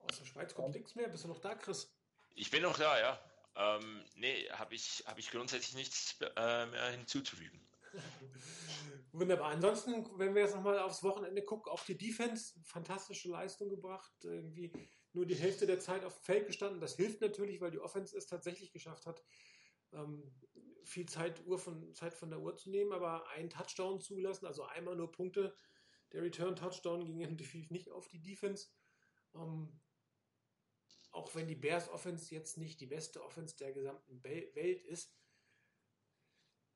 Aus der Schweiz kommt nichts mehr. Bist du noch da, Chris? Ich bin noch da, ja. Ähm, nee, habe ich, hab ich grundsätzlich nichts äh, mehr hinzuzufügen. Wunderbar. Ansonsten, wenn wir jetzt nochmal aufs Wochenende gucken, auch die Defense, fantastische Leistung gebracht. Irgendwie nur die Hälfte der Zeit auf dem Feld gestanden. Das hilft natürlich, weil die Offense es tatsächlich geschafft hat, ähm, viel Zeit, Uhr von, Zeit von der Uhr zu nehmen, aber einen Touchdown zulassen, also einmal nur Punkte. Der Return-Touchdown ging definitiv nicht auf die Defense. Ähm, auch wenn die Bears Offense jetzt nicht die beste Offense der gesamten Welt ist,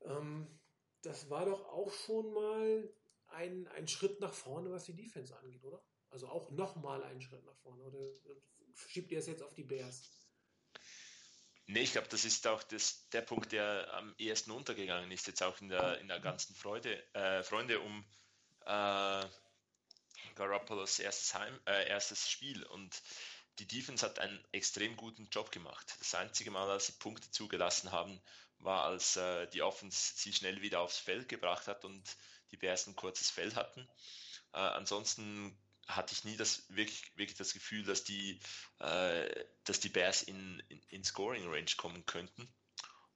ähm, das war doch auch schon mal ein, ein Schritt nach vorne, was die Defense angeht, oder? Also auch nochmal einen Schritt nach vorne. Oder schiebt ihr es jetzt auf die Bears? Nee, ich glaube, das ist auch das, der Punkt, der am ehesten untergegangen ist, jetzt auch in der, in der ganzen Freude, äh, Freunde um äh, Garoppolos erstes, Heim, äh, erstes Spiel und die Defense hat einen extrem guten Job gemacht. Das einzige Mal, als sie Punkte zugelassen haben, war, als äh, die Offense sie schnell wieder aufs Feld gebracht hat und die Bears ein kurzes Feld hatten. Äh, ansonsten hatte ich nie das wirklich, wirklich das Gefühl, dass die, äh, dass die Bears in, in, in Scoring Range kommen könnten.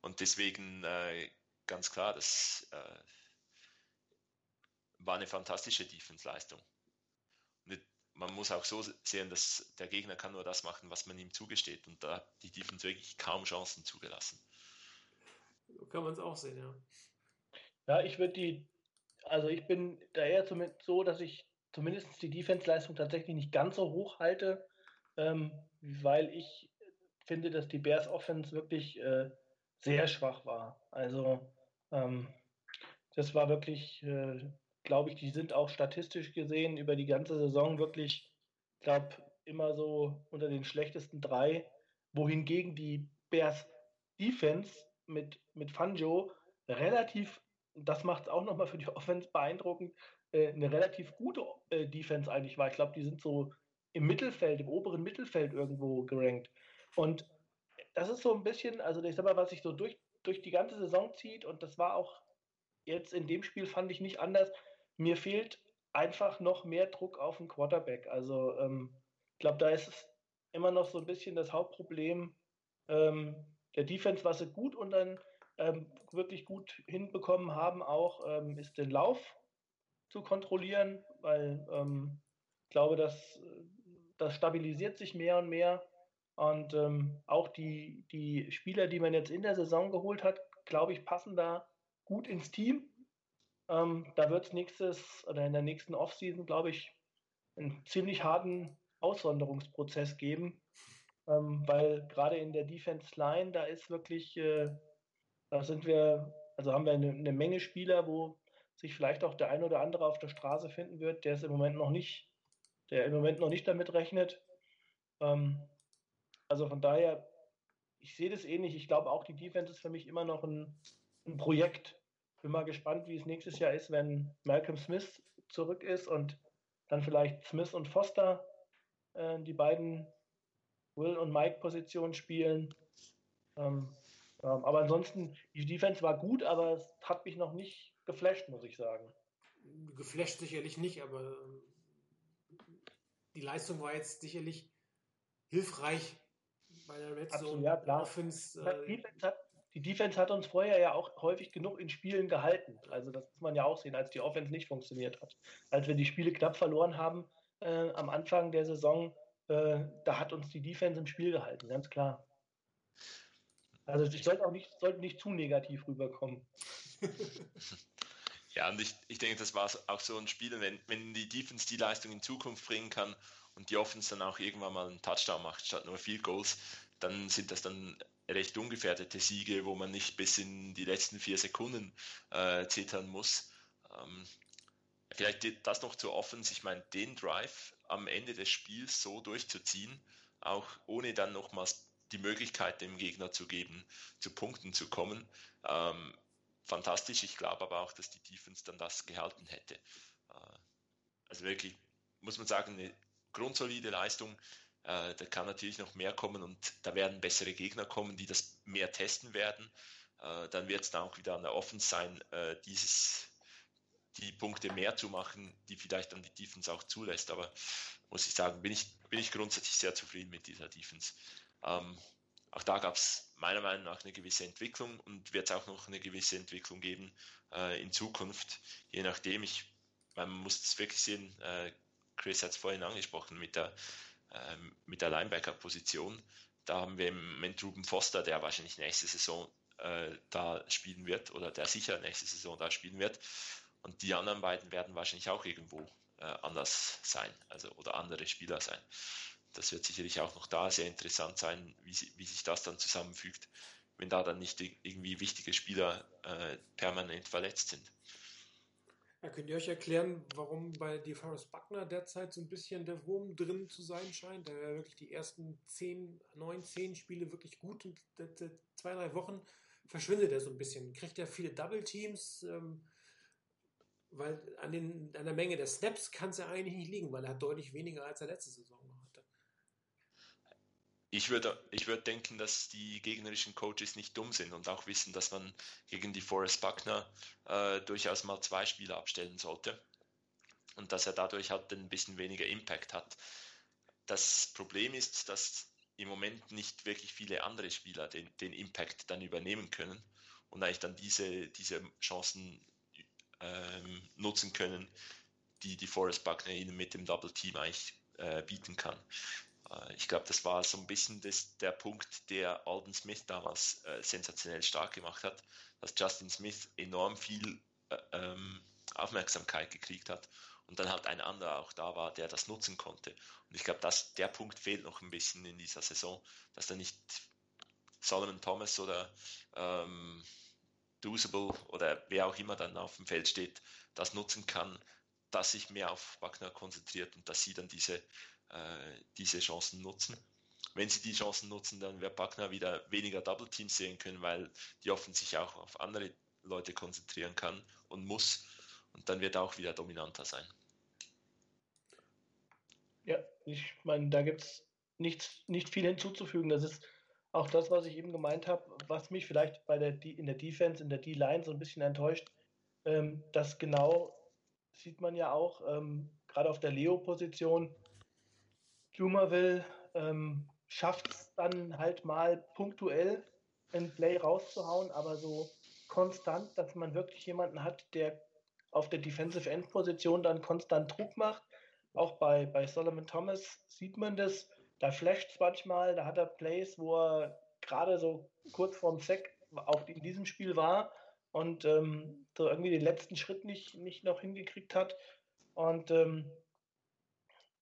Und deswegen äh, ganz klar, das äh, war eine fantastische Defense-Leistung. Man muss auch so sehen, dass der Gegner kann nur das machen, was man ihm zugesteht. Und da hat die Defense wirklich kaum Chancen zugelassen. So kann man es auch sehen, ja. Ja, ich würde die, also ich bin da eher zumindest so, dass ich zumindest die Defense-Leistung tatsächlich nicht ganz so hoch halte, ähm, weil ich finde, dass die Bears Offense wirklich äh, sehr schwach war. Also ähm, das war wirklich, äh, glaube ich, die sind auch statistisch gesehen über die ganze Saison wirklich, glaube immer so unter den schlechtesten drei, wohingegen die Bears Defense mit, mit Fangio relativ, das macht es auch nochmal für die Offense beeindruckend, äh, eine relativ gute äh, Defense eigentlich war. Ich glaube, die sind so im Mittelfeld, im oberen Mittelfeld irgendwo gerankt. Und das ist so ein bisschen, also ich sag mal, was sich so durch, durch die ganze Saison zieht, und das war auch jetzt in dem Spiel, fand ich nicht anders. Mir fehlt einfach noch mehr Druck auf den Quarterback. Also ähm, ich glaube, da ist es immer noch so ein bisschen das Hauptproblem. Ähm, der Defense, was sie gut und dann ähm, wirklich gut hinbekommen haben, auch ähm, ist den Lauf zu kontrollieren, weil ähm, ich glaube, dass das stabilisiert sich mehr und mehr. Und ähm, auch die, die Spieler, die man jetzt in der Saison geholt hat, glaube ich, passen da gut ins Team. Ähm, da wird es nächstes oder in der nächsten Offseason, glaube ich, einen ziemlich harten Auswanderungsprozess geben, ähm, weil gerade in der Defense Line, da ist wirklich, äh, da sind wir, also haben wir eine, eine, Menge Spieler, wo sich vielleicht auch der ein oder andere auf der Straße finden wird, der es im Moment noch nicht, der im Moment noch nicht damit rechnet. Ähm, also von daher, ich sehe das ähnlich. Ich glaube auch, die Defense ist für mich immer noch ein, ein Projekt. Bin mal gespannt, wie es nächstes Jahr ist, wenn Malcolm Smith zurück ist und dann vielleicht Smith und Foster äh, die beiden Will und Mike Positionen spielen. Ähm, ähm, aber ansonsten, die Defense war gut, aber es hat mich noch nicht geflasht, muss ich sagen. Geflasht sicherlich nicht, aber ähm, die Leistung war jetzt sicherlich hilfreich bei der Red Zone. ja, klar. Offense, äh, die, Defense hat, die Defense hat uns vorher ja auch häufig genug in Spielen gehalten. Also das muss man ja auch sehen, als die Offense nicht funktioniert hat. Als wir die Spiele knapp verloren haben äh, am Anfang der Saison, äh, da hat uns die Defense im Spiel gehalten, ganz klar. Also ich sollte auch nicht, sollte nicht zu negativ rüberkommen. ja, und ich, ich denke, das war auch so ein Spiel, wenn, wenn die Defense die Leistung in Zukunft bringen kann und die Offense dann auch irgendwann mal einen Touchdown macht, statt nur Field Goals, dann sind das dann recht ungefährdete Siege, wo man nicht bis in die letzten vier Sekunden äh, zittern muss. Ähm, vielleicht das noch zur Offense. Ich meine, den Drive am Ende des Spiels so durchzuziehen, auch ohne dann nochmals die Möglichkeit dem Gegner zu geben, zu Punkten zu kommen. Ähm, fantastisch. Ich glaube aber auch, dass die Defense dann das gehalten hätte. Äh, also wirklich, muss man sagen, eine grundsolide Leistung. Äh, da kann natürlich noch mehr kommen und da werden bessere Gegner kommen, die das mehr testen werden. Äh, dann wird es dann auch wieder an der Offense sein, äh, dieses, die Punkte mehr zu machen, die vielleicht dann die Defense auch zulässt. Aber muss ich sagen, bin ich, bin ich grundsätzlich sehr zufrieden mit dieser Defense. Ähm, auch da gab es meiner Meinung nach eine gewisse Entwicklung und wird es auch noch eine gewisse Entwicklung geben äh, in Zukunft, je nachdem. Ich, man muss es wirklich sehen, äh, Chris hat es vorhin angesprochen mit der, ähm, mit der Linebacker-Position. Da haben wir im Moment Ruben Foster, der wahrscheinlich nächste Saison äh, da spielen wird oder der sicher nächste Saison da spielen wird. Und die anderen beiden werden wahrscheinlich auch irgendwo äh, anders sein, also oder andere Spieler sein. Das wird sicherlich auch noch da sehr interessant sein, wie, wie sich das dann zusammenfügt, wenn da dann nicht irgendwie wichtige Spieler äh, permanent verletzt sind. Ja, könnt ihr euch erklären, warum bei DeForest Buckner derzeit so ein bisschen der Wurm drin zu sein scheint? Der war wirklich die ersten zehn, neun, zehn Spiele wirklich gut und zwei, drei Wochen verschwindet er so ein bisschen. Kriegt er viele Double Teams? Ähm, weil an, den, an der Menge der Snaps kann es ja eigentlich nicht liegen, weil er hat deutlich weniger als er letzte Saison noch hatte. Ich würde, ich würde denken, dass die gegnerischen Coaches nicht dumm sind und auch wissen, dass man gegen die Forrest Buckner äh, durchaus mal zwei Spieler abstellen sollte und dass er dadurch halt ein bisschen weniger Impact hat. Das Problem ist, dass im Moment nicht wirklich viele andere Spieler den, den Impact dann übernehmen können und eigentlich dann diese, diese Chancen ähm, nutzen können, die die Forest Buckner ihnen mit dem Double Team eigentlich äh, bieten kann. Äh, ich glaube, das war so ein bisschen das, der Punkt, der Alden Smith damals äh, sensationell stark gemacht hat, dass Justin Smith enorm viel äh, ähm, Aufmerksamkeit gekriegt hat und dann halt ein anderer auch da war, der das nutzen konnte. Und ich glaube, dass der Punkt fehlt noch ein bisschen in dieser Saison, dass da nicht Solomon Thomas oder ähm, Dusable oder wer auch immer dann auf dem Feld steht, das nutzen kann, dass sich mehr auf Wagner konzentriert und dass sie dann diese, äh, diese Chancen nutzen. Wenn sie die Chancen nutzen, dann wird Wagner wieder weniger Double Teams sehen können, weil die offen sich auch auf andere Leute konzentrieren kann und muss. Und dann wird er auch wieder dominanter sein. Ja, ich meine, da gibt es nichts, nicht viel hinzuzufügen. Das ist auch das, was ich eben gemeint habe, was mich vielleicht bei der, in der Defense, in der D-Line so ein bisschen enttäuscht, ähm, dass genau, sieht man ja auch, ähm, gerade auf der Leo-Position, Jumerville ähm, schafft es dann halt mal punktuell ein Play rauszuhauen, aber so konstant, dass man wirklich jemanden hat, der auf der Defensive End Position dann konstant Druck macht. Auch bei, bei Solomon Thomas sieht man das. Da flasht es manchmal, da hat er Plays, wo er gerade so kurz vorm Sack auch in diesem Spiel war und ähm, so irgendwie den letzten Schritt nicht, nicht noch hingekriegt hat. Und ähm,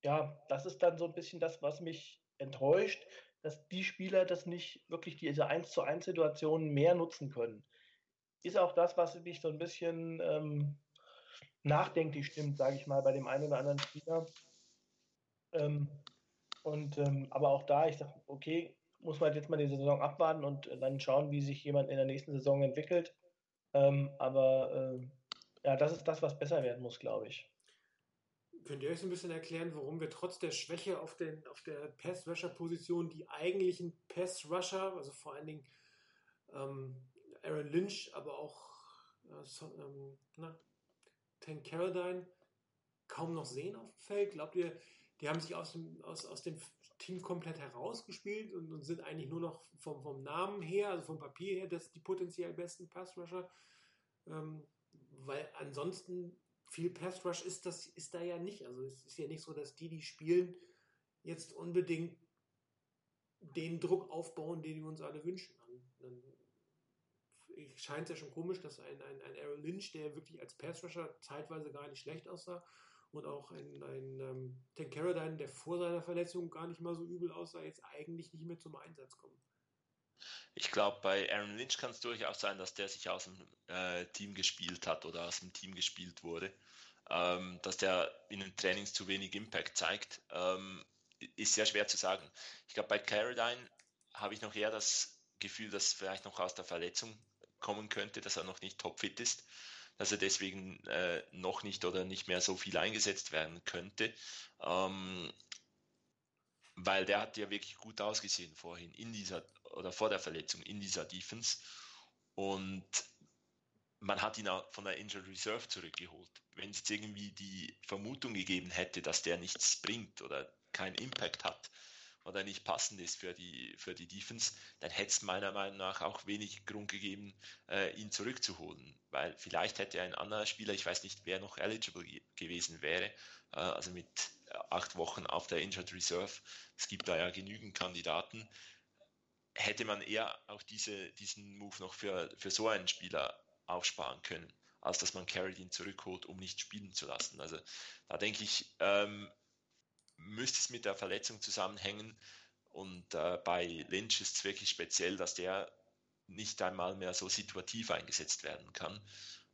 ja, das ist dann so ein bisschen das, was mich enttäuscht, dass die Spieler das nicht wirklich diese 1 zu 1 Situationen mehr nutzen können. Ist auch das, was mich so ein bisschen ähm, nachdenklich stimmt, sage ich mal, bei dem einen oder anderen Spieler. Ähm, und ähm, aber auch da, ich sage, okay, muss man jetzt mal die Saison abwarten und dann schauen, wie sich jemand in der nächsten Saison entwickelt. Ähm, aber äh, ja, das ist das, was besser werden muss, glaube ich. Könnt ihr euch so ein bisschen erklären, warum wir trotz der Schwäche auf, den, auf der Pass-Rusher-Position die eigentlichen Pass-Rusher, also vor allen Dingen ähm, Aaron Lynch, aber auch äh, so, ähm, na, Tank Carradine kaum noch sehen auf dem Feld? Glaubt ihr, die haben sich aus dem, aus, aus dem Team komplett herausgespielt und, und sind eigentlich nur noch vom, vom Namen her, also vom Papier her, das die potenziell besten Pass-Rusher? Ähm, weil ansonsten viel Pass Rush ist das ist da ja nicht. Also es ist ja nicht so, dass die, die spielen, jetzt unbedingt den Druck aufbauen, den wir uns alle wünschen. Dann scheint es ja schon komisch, dass ein, ein, ein Aaron Lynch, der wirklich als Pass Rusher zeitweise gar nicht schlecht aussah, und auch ein, ein ähm, Tank Carradine, der vor seiner Verletzung gar nicht mal so übel aussah, jetzt eigentlich nicht mehr zum Einsatz kommen. Ich glaube, bei Aaron Lynch kann es durchaus sein, dass der sich aus dem äh, Team gespielt hat oder aus dem Team gespielt wurde. Ähm, dass der in den Trainings zu wenig Impact zeigt, ähm, ist sehr schwer zu sagen. Ich glaube, bei Carradine habe ich noch eher das Gefühl, dass vielleicht noch aus der Verletzung kommen könnte, dass er noch nicht topfit ist, dass er deswegen äh, noch nicht oder nicht mehr so viel eingesetzt werden könnte. Ähm, weil der hat ja wirklich gut ausgesehen vorhin in dieser oder vor der Verletzung in dieser Defense und man hat ihn auch von der Injured Reserve zurückgeholt. Wenn es jetzt irgendwie die Vermutung gegeben hätte, dass der nichts bringt oder keinen Impact hat oder nicht passend ist für die, für die Defense, dann hätte es meiner Meinung nach auch wenig Grund gegeben, äh, ihn zurückzuholen. Weil vielleicht hätte ein anderer Spieler, ich weiß nicht, wer noch eligible ge gewesen wäre, äh, also mit acht Wochen auf der Injured Reserve, es gibt da ja genügend Kandidaten, hätte man eher auch diese, diesen Move noch für, für so einen Spieler aufsparen können, als dass man Carradine zurückholt, um nicht spielen zu lassen. Also da denke ich, ähm, müsste es mit der Verletzung zusammenhängen. Und äh, bei Lynch ist es wirklich speziell, dass der nicht einmal mehr so situativ eingesetzt werden kann.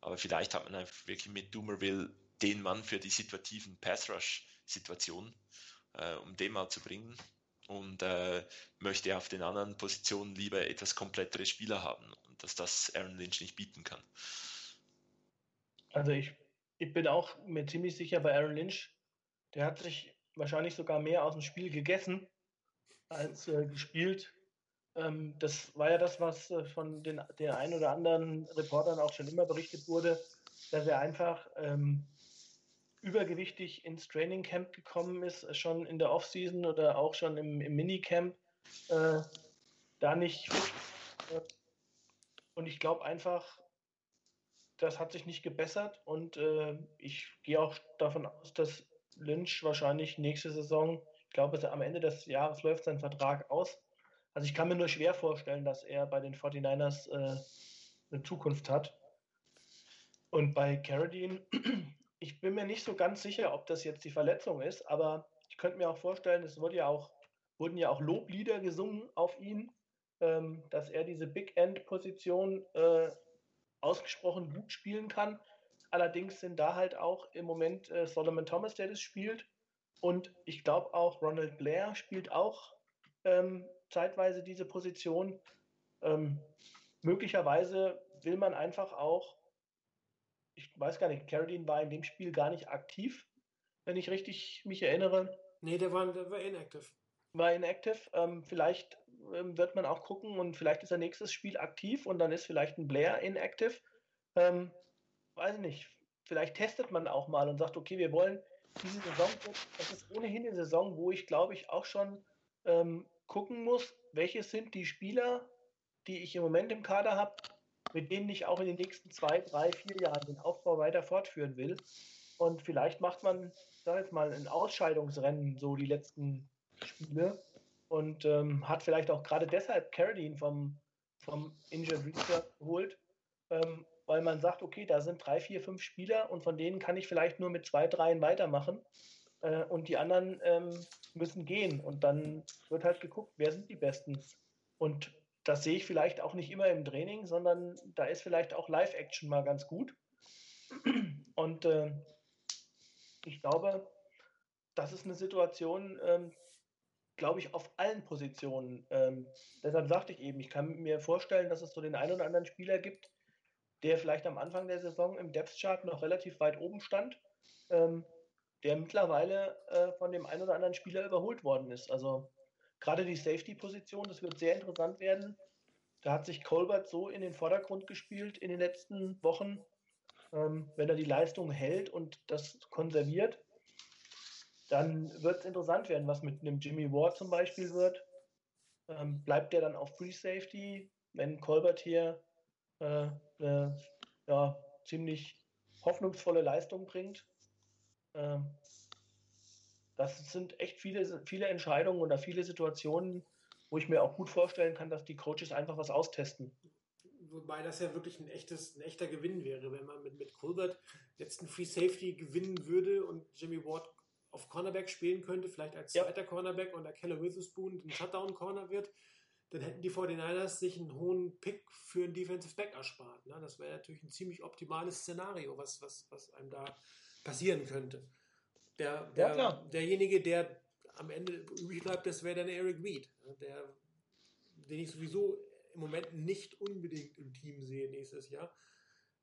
Aber vielleicht hat man einfach wirklich mit Doomerville den Mann für die situativen Pass Rush Situationen, äh, um den mal zu bringen und äh, möchte auf den anderen Positionen lieber etwas komplettere Spieler haben und dass das Aaron Lynch nicht bieten kann. Also ich ich bin auch mir ziemlich sicher bei Aaron Lynch, der hat sich wahrscheinlich sogar mehr aus dem Spiel gegessen als äh, gespielt. Ähm, das war ja das, was äh, von den, den ein oder anderen Reportern auch schon immer berichtet wurde, dass er einfach ähm, übergewichtig ins Training Camp gekommen ist, äh, schon in der Offseason oder auch schon im, im Minicamp, äh, da nicht und ich glaube einfach, das hat sich nicht gebessert und äh, ich gehe auch davon aus, dass Lynch wahrscheinlich nächste Saison, ich glaube, am Ende des Jahres läuft sein Vertrag aus. Also ich kann mir nur schwer vorstellen, dass er bei den 49ers äh, eine Zukunft hat. Und bei Carradine, ich bin mir nicht so ganz sicher, ob das jetzt die Verletzung ist, aber ich könnte mir auch vorstellen, es wurde ja auch, wurden ja auch Loblieder gesungen auf ihn, ähm, dass er diese Big End-Position äh, ausgesprochen gut spielen kann. Allerdings sind da halt auch im Moment äh, Solomon Thomas, der das spielt. Und ich glaube auch Ronald Blair spielt auch ähm, zeitweise diese Position. Ähm, möglicherweise will man einfach auch, ich weiß gar nicht, Carradine war in dem Spiel gar nicht aktiv, wenn ich richtig mich erinnere. Nee, der war, der war inactive. War inactive. Ähm, vielleicht ähm, wird man auch gucken und vielleicht ist er nächstes Spiel aktiv und dann ist vielleicht ein Blair inactive. Ähm, weiß ich nicht. Vielleicht testet man auch mal und sagt, okay, wir wollen diese Saison, das ist ohnehin eine Saison, wo ich glaube ich auch schon ähm, gucken muss, welche sind die Spieler, die ich im Moment im Kader habe, mit denen ich auch in den nächsten zwei, drei, vier Jahren den Aufbau weiter fortführen will. Und vielleicht macht man, sag jetzt mal, ein Ausscheidungsrennen, so die letzten Spiele. Und ähm, hat vielleicht auch gerade deshalb Carradine vom, vom Injured Reserve geholt, ähm, weil man sagt, okay, da sind drei, vier, fünf Spieler und von denen kann ich vielleicht nur mit zwei, dreien weitermachen. Äh, und die anderen ähm, müssen gehen. Und dann wird halt geguckt, wer sind die Besten. Und das sehe ich vielleicht auch nicht immer im Training, sondern da ist vielleicht auch Live-Action mal ganz gut. Und äh, ich glaube, das ist eine Situation, ähm, glaube ich, auf allen Positionen. Ähm, deshalb sagte ich eben, ich kann mir vorstellen, dass es so den einen oder anderen Spieler gibt, der vielleicht am Anfang der Saison im Depth-Chart noch relativ weit oben stand, ähm, der mittlerweile äh, von dem einen oder anderen Spieler überholt worden ist. Also gerade die Safety-Position, das wird sehr interessant werden. Da hat sich Colbert so in den Vordergrund gespielt in den letzten Wochen. Ähm, wenn er die Leistung hält und das konserviert, dann wird es interessant werden, was mit einem Jimmy Ward zum Beispiel wird. Ähm, bleibt der dann auf Free Safety, wenn Colbert hier äh, eine ja, ziemlich hoffnungsvolle Leistung bringt? Ähm, das sind echt viele, viele Entscheidungen oder viele Situationen, wo ich mir auch gut vorstellen kann, dass die Coaches einfach was austesten. Wobei das ja wirklich ein, echtes, ein echter Gewinn wäre, wenn man mit, mit Colbert jetzt einen Free Safety gewinnen würde und Jimmy Ward auf Cornerback spielen könnte, vielleicht als Ja. zweiter Cornerback und der Keller Witherspoon ein Shutdown-Corner wird, dann hätten die 49ers sich einen hohen Pick für einen Defensive Back erspart. Ne? Das wäre natürlich ein ziemlich optimales Szenario, was, was, was einem da passieren könnte. Der, der, klar. derjenige, der am Ende übrig bleibt, das wäre dann Eric Reed, ne? der, den ich sowieso im Moment nicht unbedingt im Team sehe nächstes Jahr.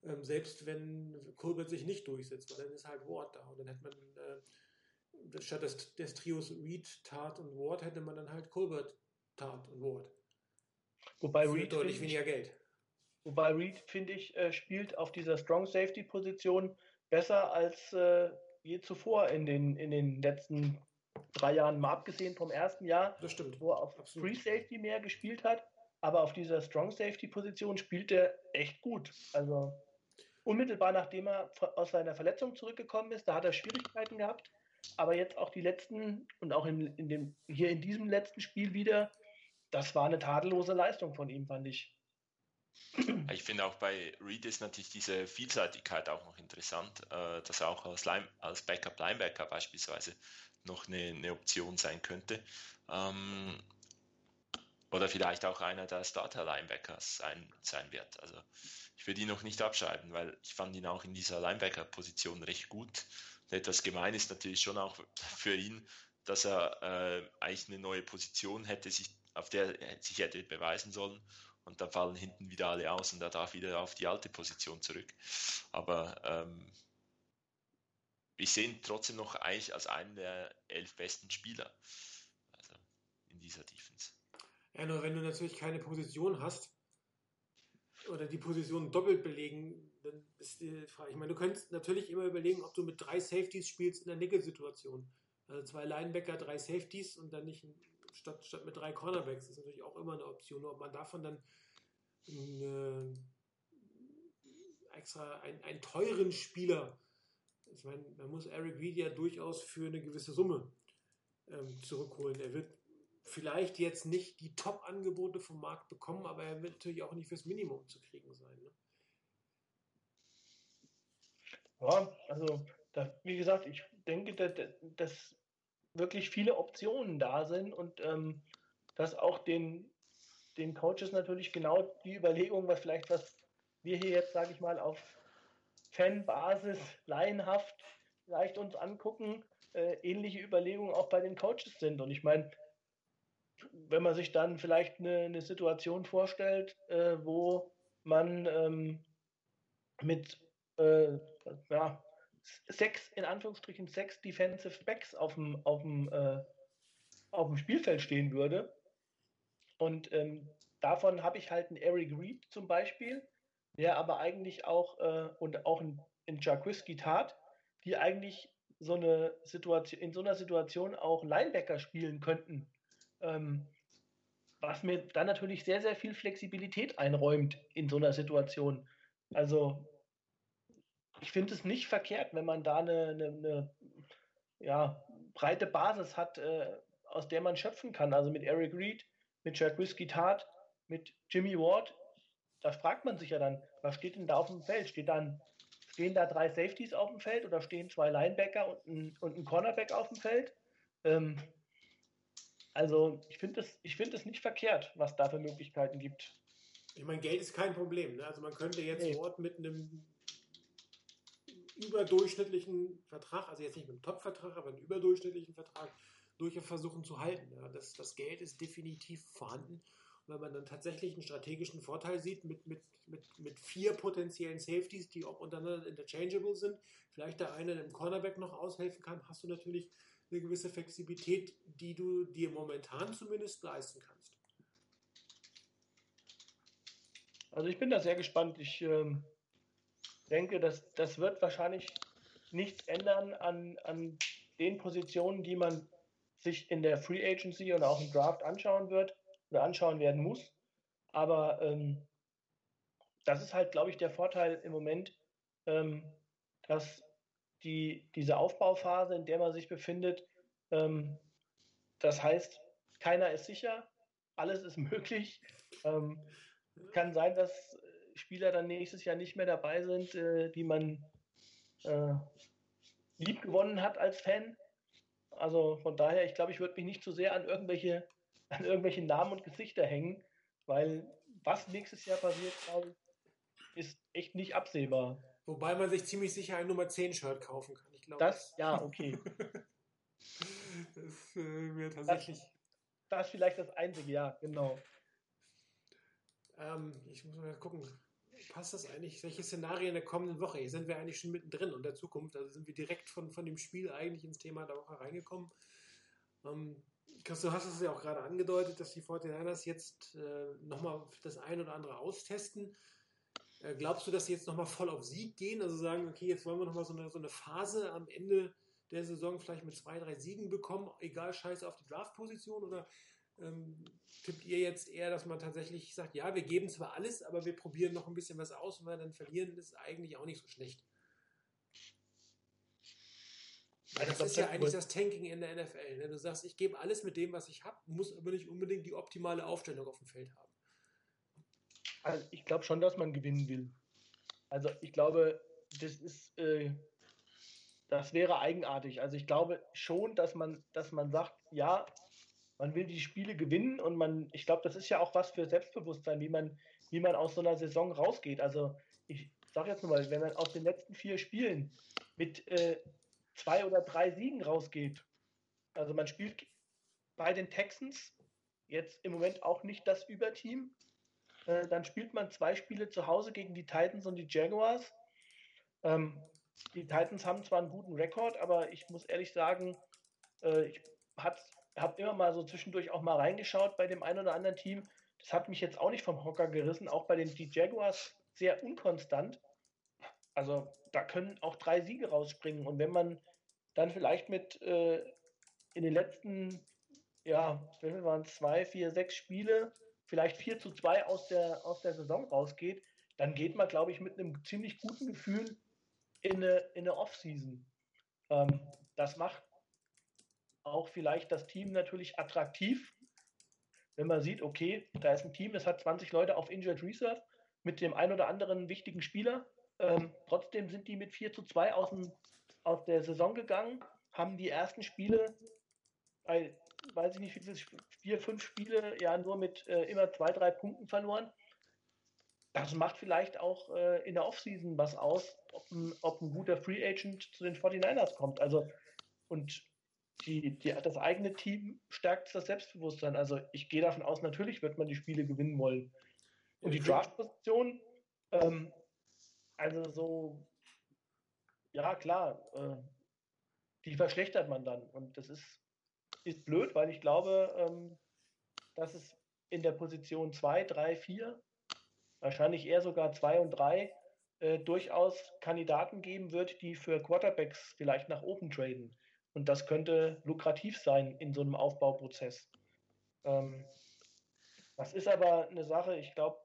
Ähm, selbst wenn Colbert sich nicht durchsetzt, weil dann ist halt Ward da und dann hätte man äh, statt des, des Trios Reed, Tat und Ward hätte man dann halt Colbert, Tat und Ward. Wobei Reed, deutlich weniger Geld. wobei Reed, finde ich, äh, spielt auf dieser Strong Safety Position besser als äh, je zuvor in den, in den letzten drei Jahren, mal abgesehen vom ersten Jahr, wo er auf Absolut. Free Safety mehr gespielt hat. Aber auf dieser Strong Safety Position spielt er echt gut. Also unmittelbar nachdem er aus seiner Verletzung zurückgekommen ist, da hat er Schwierigkeiten gehabt. Aber jetzt auch die letzten und auch in, in dem, hier in diesem letzten Spiel wieder, das war eine tadellose Leistung von ihm, fand ich. Ich finde auch bei Reed ist natürlich diese Vielseitigkeit auch noch interessant, äh, dass er auch als, Line, als Backup Linebacker beispielsweise noch eine, eine Option sein könnte. Ähm, oder vielleicht auch einer der Starter Linebackers sein, sein wird. Also ich würde ihn noch nicht abschreiben, weil ich fand ihn auch in dieser Linebacker-Position recht gut. Und etwas gemein ist natürlich schon auch für ihn, dass er äh, eigentlich eine neue Position hätte, sich, auf der er sich hätte beweisen sollen. Und dann fallen hinten wieder alle aus und er darf wieder auf die alte Position zurück. Aber ähm, ich sehe ihn trotzdem noch eigentlich als einen der elf besten Spieler. Also in dieser Defense. Ja, nur wenn du natürlich keine Position hast oder die Position doppelt belegen, dann ist die Frage. Ich meine, du könntest natürlich immer überlegen, ob du mit drei Safeties spielst in der Nickel-Situation. Also zwei Linebacker, drei Safeties und dann nicht ein- statt, statt mit drei Cornerbacks. Ist natürlich auch immer eine Option. Ob man davon dann eine, extra einen, einen teuren Spieler, ich meine, man muss Eric Reed ja durchaus für eine gewisse Summe ähm, zurückholen. Er wird vielleicht jetzt nicht die Top-Angebote vom Markt bekommen, aber er wird natürlich auch nicht fürs Minimum zu kriegen sein. Ne? Ja, also da, wie gesagt, ich denke, dass, dass wirklich viele Optionen da sind und ähm, dass auch den, den Coaches natürlich genau die Überlegung, was vielleicht was wir hier jetzt, sage ich mal, auf Fanbasis laienhaft vielleicht uns angucken, äh, ähnliche Überlegungen auch bei den Coaches sind. Und ich meine, wenn man sich dann vielleicht eine, eine Situation vorstellt, äh, wo man ähm, mit äh, ja, sechs, in Anführungsstrichen, sechs Defensive Backs auf dem, auf dem, äh, auf dem Spielfeld stehen würde. Und ähm, davon habe ich halt einen Eric Reed zum Beispiel, der aber eigentlich auch äh, und auch in, in Jaquiski tat, die eigentlich so eine Situation, in so einer Situation auch Linebacker spielen könnten. Ähm, was mir dann natürlich sehr, sehr viel Flexibilität einräumt in so einer Situation. Also ich finde es nicht verkehrt, wenn man da eine, eine, eine ja, breite Basis hat, äh, aus der man schöpfen kann. Also mit Eric Reed, mit Jack Whiskey Tart, mit Jimmy Ward. Da fragt man sich ja dann, was steht denn da auf dem Feld? Steht dann, stehen da drei Safeties auf dem Feld oder stehen zwei Linebacker und ein, und ein Cornerback auf dem Feld? Ähm, also ich finde es find nicht verkehrt, was da für Möglichkeiten gibt. Ich meine, Geld ist kein Problem. Ne? Also man könnte jetzt Nee. Ward mit einem überdurchschnittlichen Vertrag, also jetzt nicht mit einem Top-Vertrag, aber einem überdurchschnittlichen Vertrag, durchaus versuchen zu halten. Ja? Das, das Geld ist definitiv vorhanden. Und wenn man dann tatsächlich einen strategischen Vorteil sieht mit, mit, mit, mit vier potenziellen Safeties, die auch untereinander interchangeable sind, vielleicht der eine im Cornerback noch aushelfen kann, hast du natürlich eine gewisse Flexibilität, die du dir momentan zumindest leisten kannst. Also ich bin da sehr gespannt. Ich ähm, denke, dass das wird wahrscheinlich nichts ändern an, an den Positionen, die man sich in der Free Agency oder auch im Draft anschauen wird oder anschauen werden muss. Aber ähm, das ist halt, glaube ich, der Vorteil im Moment, ähm, dass die, diese Aufbauphase, in der man sich befindet, ähm, das heißt, keiner ist sicher, alles ist möglich. Ähm, kann sein, dass Spieler dann nächstes Jahr nicht mehr dabei sind, äh, die man äh, lieb gewonnen hat als Fan. Also von daher, ich glaube, ich würde mich nicht zu sehr an irgendwelche, an irgendwelche Namen und Gesichter hängen, weil was nächstes Jahr passiert, glaube ich, ist echt nicht absehbar. Wobei man sich ziemlich sicher ein Nummer 10 Shirt kaufen kann. Ich glaube, Das, ja, okay. das äh, wäre tatsächlich. Das ist vielleicht das Einzige, ja, genau. Ähm, ich muss mal gucken. Passt das eigentlich? Welche Szenarien in der kommenden Woche? Hier sind wir eigentlich schon mittendrin und der Zukunft. Also sind wir direkt von, von dem Spiel eigentlich ins Thema der Woche reingekommen. Ähm, du hast es ja auch gerade angedeutet, dass die 49ers jetzt äh, nochmal das ein oder andere austesten. Äh, glaubst du, dass sie jetzt nochmal voll auf Sieg gehen? Also sagen, okay, jetzt wollen wir nochmal so eine, so eine Phase am Ende der Saison vielleicht mit zwei, drei Siegen bekommen, egal scheiße auf die Draftposition? Oder ähm, tippt ihr jetzt eher, dass man tatsächlich sagt, ja, wir geben zwar alles, aber wir probieren noch ein bisschen was aus und wir dann verlieren, ist eigentlich auch nicht so schlecht. Weil das glaub, ist ja das eigentlich das Tanking in der NFL. Ne? Du sagst, ich gebe alles mit dem, was ich habe, muss aber nicht unbedingt die optimale Aufstellung auf dem Feld haben. Also ich glaube schon, dass man gewinnen will. Also ich glaube, das ist, äh, das wäre eigenartig. Also ich glaube schon, dass man, dass man sagt, ja, man will die Spiele gewinnen und man, ich glaube, das ist ja auch was für Selbstbewusstsein, wie man, wie man aus so einer Saison rausgeht. Also ich sage jetzt mal, wenn man aus den letzten vier Spielen mit äh, zwei oder drei Siegen rausgeht, also man spielt bei den Texans jetzt im Moment auch nicht das Überteam, äh, dann spielt man zwei Spiele zu Hause gegen die Titans und die Jaguars. Ähm, die Titans haben zwar einen guten Rekord, aber ich muss ehrlich sagen, äh, ich habe immer mal so zwischendurch auch mal reingeschaut bei dem einen oder anderen Team. Das hat mich jetzt auch nicht vom Hocker gerissen, auch bei den die Jaguars sehr unkonstant. Also da können auch drei Siege rausspringen. Und wenn man dann vielleicht mit äh, in den letzten, ja, wie viel waren zwei, vier, sechs Spiele, vielleicht 4 zu 2 aus der, aus der Saison rausgeht, dann geht man, glaube ich, mit einem ziemlich guten Gefühl in eine, in eine Off-Season. Ähm, das macht auch vielleicht das Team natürlich attraktiv, wenn man sieht, okay, da ist ein Team, das hat 20 Leute auf Injured Reserve mit dem ein oder anderen wichtigen Spieler. Ähm, trotzdem sind die mit 4 zu 2 aus, dem, aus der Saison gegangen, haben die ersten Spiele bei, weiß ich nicht, wie viele, vier, fünf Spiele ja nur mit äh, immer zwei, drei Punkten verloren. Das macht vielleicht auch äh, in der Offseason was aus, ob ein, ob ein guter Free Agent zu den 49ers kommt. Also, und die, die, das eigene Team stärkt das Selbstbewusstsein. Also ich gehe davon aus, natürlich wird man die Spiele gewinnen wollen. Und die Draft-Position, ähm, also so, ja klar, äh, die verschlechtert man dann. Und das ist, ist blöd, weil ich glaube, ähm, dass es in der Position 2, 3, 4, wahrscheinlich eher sogar 2 und 3, äh, durchaus Kandidaten geben wird, die für Quarterbacks vielleicht nach oben traden. Und das könnte lukrativ sein in so einem Aufbauprozess. Ähm, das ist aber eine Sache, ich glaube,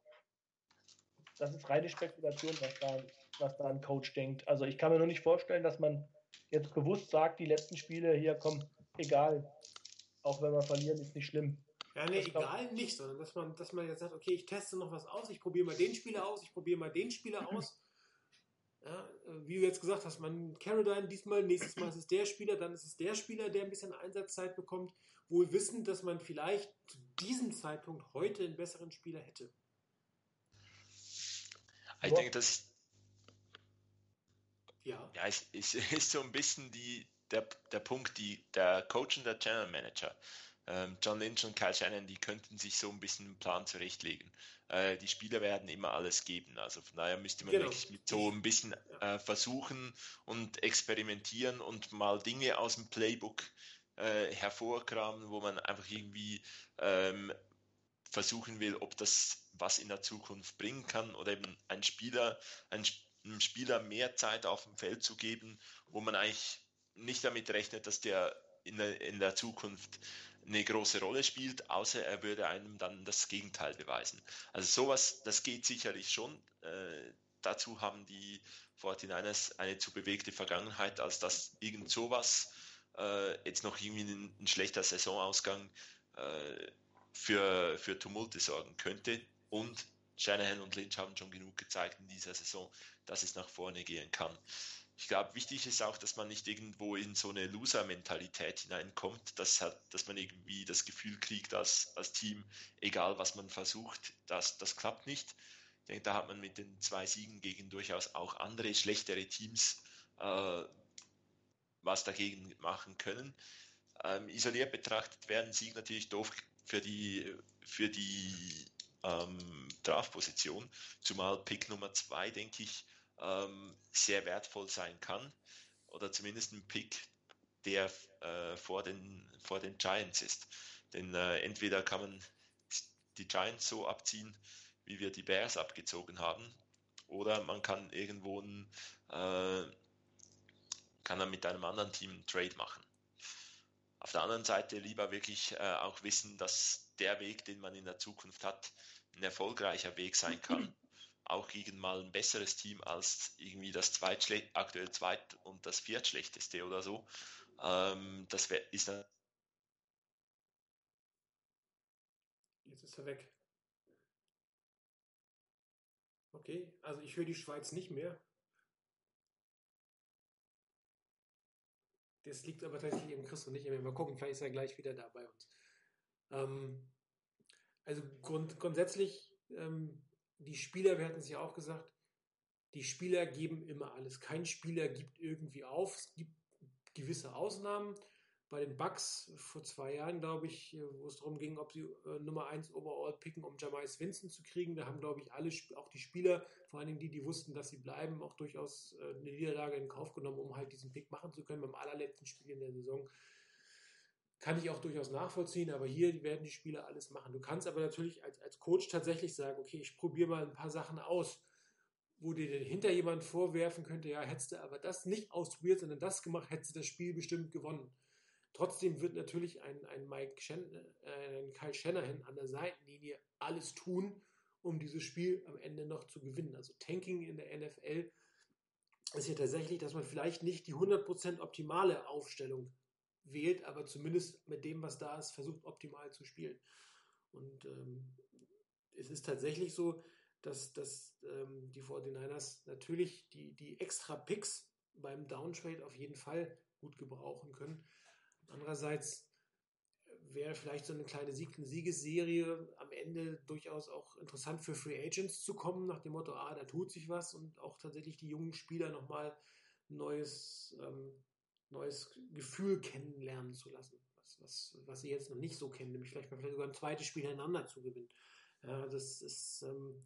das ist reine Spekulation, was da, was da ein Coach denkt. Also ich kann mir nur nicht vorstellen, dass man jetzt bewusst sagt, die letzten Spiele hier, komm, egal. Auch wenn wir verlieren, ist nicht schlimm. Ja, nee, Das glaub- egal nicht, sondern dass man, dass man jetzt sagt, okay, ich teste noch was aus, ich probiere mal den Spieler aus, ich probiere mal den Spieler aus. Ja, äh, wie du jetzt gesagt hast, man Caroline diesmal, nächstes Mal ist es der Spieler, dann ist es der Spieler, der ein bisschen Einsatzzeit bekommt, wohl wissend, dass man vielleicht zu diesem Zeitpunkt heute einen besseren Spieler hätte. Ich denke, das Ja. ja, ist, ist, ist so ein bisschen die, der, der Punkt, die, der Coach und der General Manager, John Lynch und Kyle Shannon, die könnten sich so ein bisschen einen Plan zurechtlegen. Äh, die Spieler werden immer alles geben. Also von daher müsste man Genau. wirklich mit so ein bisschen äh, versuchen und experimentieren und mal Dinge aus dem Playbook äh, hervorkramen, wo man einfach irgendwie ähm, versuchen will, ob das was in der Zukunft bringen kann oder eben ein Spieler, ein, einem Spieler mehr Zeit auf dem Feld zu geben, wo man eigentlich nicht damit rechnet, dass der in der, in der Zukunft eine große Rolle spielt, außer er würde einem dann das Gegenteil beweisen. Also sowas, das geht sicherlich schon. Äh, dazu haben die 49ers eine zu bewegte Vergangenheit, als dass irgend sowas äh, jetzt noch irgendwie ein, ein schlechter Saisonausgang äh, für, für Tumulte sorgen könnte. Und Shanahan und Lynch haben schon genug gezeigt in dieser Saison, dass es nach vorne gehen kann. Ich glaube, wichtig ist auch, dass man nicht irgendwo in so eine Loser-Mentalität hineinkommt, dass, hat, dass man irgendwie das Gefühl kriegt, als, als Team, egal was man versucht, das, das klappt nicht. Ich denke, da hat man mit den zwei Siegen gegen durchaus auch andere schlechtere Teams äh, was dagegen machen können. Ähm, isoliert betrachtet wäre ein Sieg natürlich doof für die, für die ähm, Draftposition, zumal Pick Nummer zwei, denke ich, ähm, sehr wertvoll sein kann. Oder zumindest ein Pick, der äh, vor, den, vor den Giants ist. Denn äh, entweder kann man die Giants so abziehen, wie wir die Bears abgezogen haben, oder man kann irgendwo ein, äh, kann dann mit einem anderen Team einen Trade machen. Auf der anderen Seite lieber wirklich äh, auch wissen, dass der Weg, den man in der Zukunft hat, ein erfolgreicher Weg sein kann. Auch gegen mal ein besseres Team als irgendwie das Zweitschle aktuell zweit- und das viertschlechteste oder so. Ähm, das wär, ist dann Jetzt ist er weg. Okay, also ich höre die Schweiz nicht mehr. Das liegt aber tatsächlich im Christo nicht mehr. Mal gucken, vielleicht ist er gleich wieder da bei uns. Ähm, also grund, grundsätzlich, ähm, die Spieler, wir hatten es ja auch gesagt, die Spieler geben immer alles. Kein Spieler gibt irgendwie auf. Es gibt gewisse Ausnahmen. bei den Bucks vor zwei Jahren, glaube ich, äh, wo es darum ging, ob sie äh, Nummer 1 Overall picken, um Jamais Vincent zu kriegen. Da haben, glaube ich, alle, auch die Spieler, vor allen Dingen die, die wussten, dass sie bleiben, auch durchaus äh, eine Niederlage in Kauf genommen, um halt diesen Pick machen zu können beim allerletzten Spiel in der Saison. Kann ich auch durchaus nachvollziehen, aber hier werden die Spieler alles machen. Du kannst aber natürlich als, als Coach tatsächlich sagen, okay, ich probiere mal ein paar Sachen aus, wo dir denn hinter jemand vorwerfen könnte, ja, hättest du aber das nicht ausprobiert, sondern das gemacht, hättest du das Spiel bestimmt gewonnen. Trotzdem wird natürlich ein, ein Mike Shen, äh, ein Kyle Shanahan an der Seitenlinie alles tun, um dieses Spiel am Ende noch zu gewinnen. Also Tanking in der NFL ist ja tatsächlich, dass man vielleicht nicht die 100% optimale Aufstellung wählt, aber zumindest mit dem, was da ist, versucht optimal zu spielen. Und ähm, es ist tatsächlich so, dass, dass ähm, die 49ers natürlich die, die extra Picks beim Downtrade auf jeden Fall gut gebrauchen können. Andererseits wäre vielleicht so eine kleine Sieg Siegesserie am Ende durchaus auch interessant für Free Agents zu kommen, nach dem Motto, ah, da tut sich was und auch tatsächlich die jungen Spieler nochmal ein neues, ähm, neues Gefühl kennenlernen zu lassen, was, was, was sie jetzt noch nicht so kennen, nämlich vielleicht vielleicht sogar ein zweites Spiel hintereinander zu gewinnen. Ja, das ist ähm,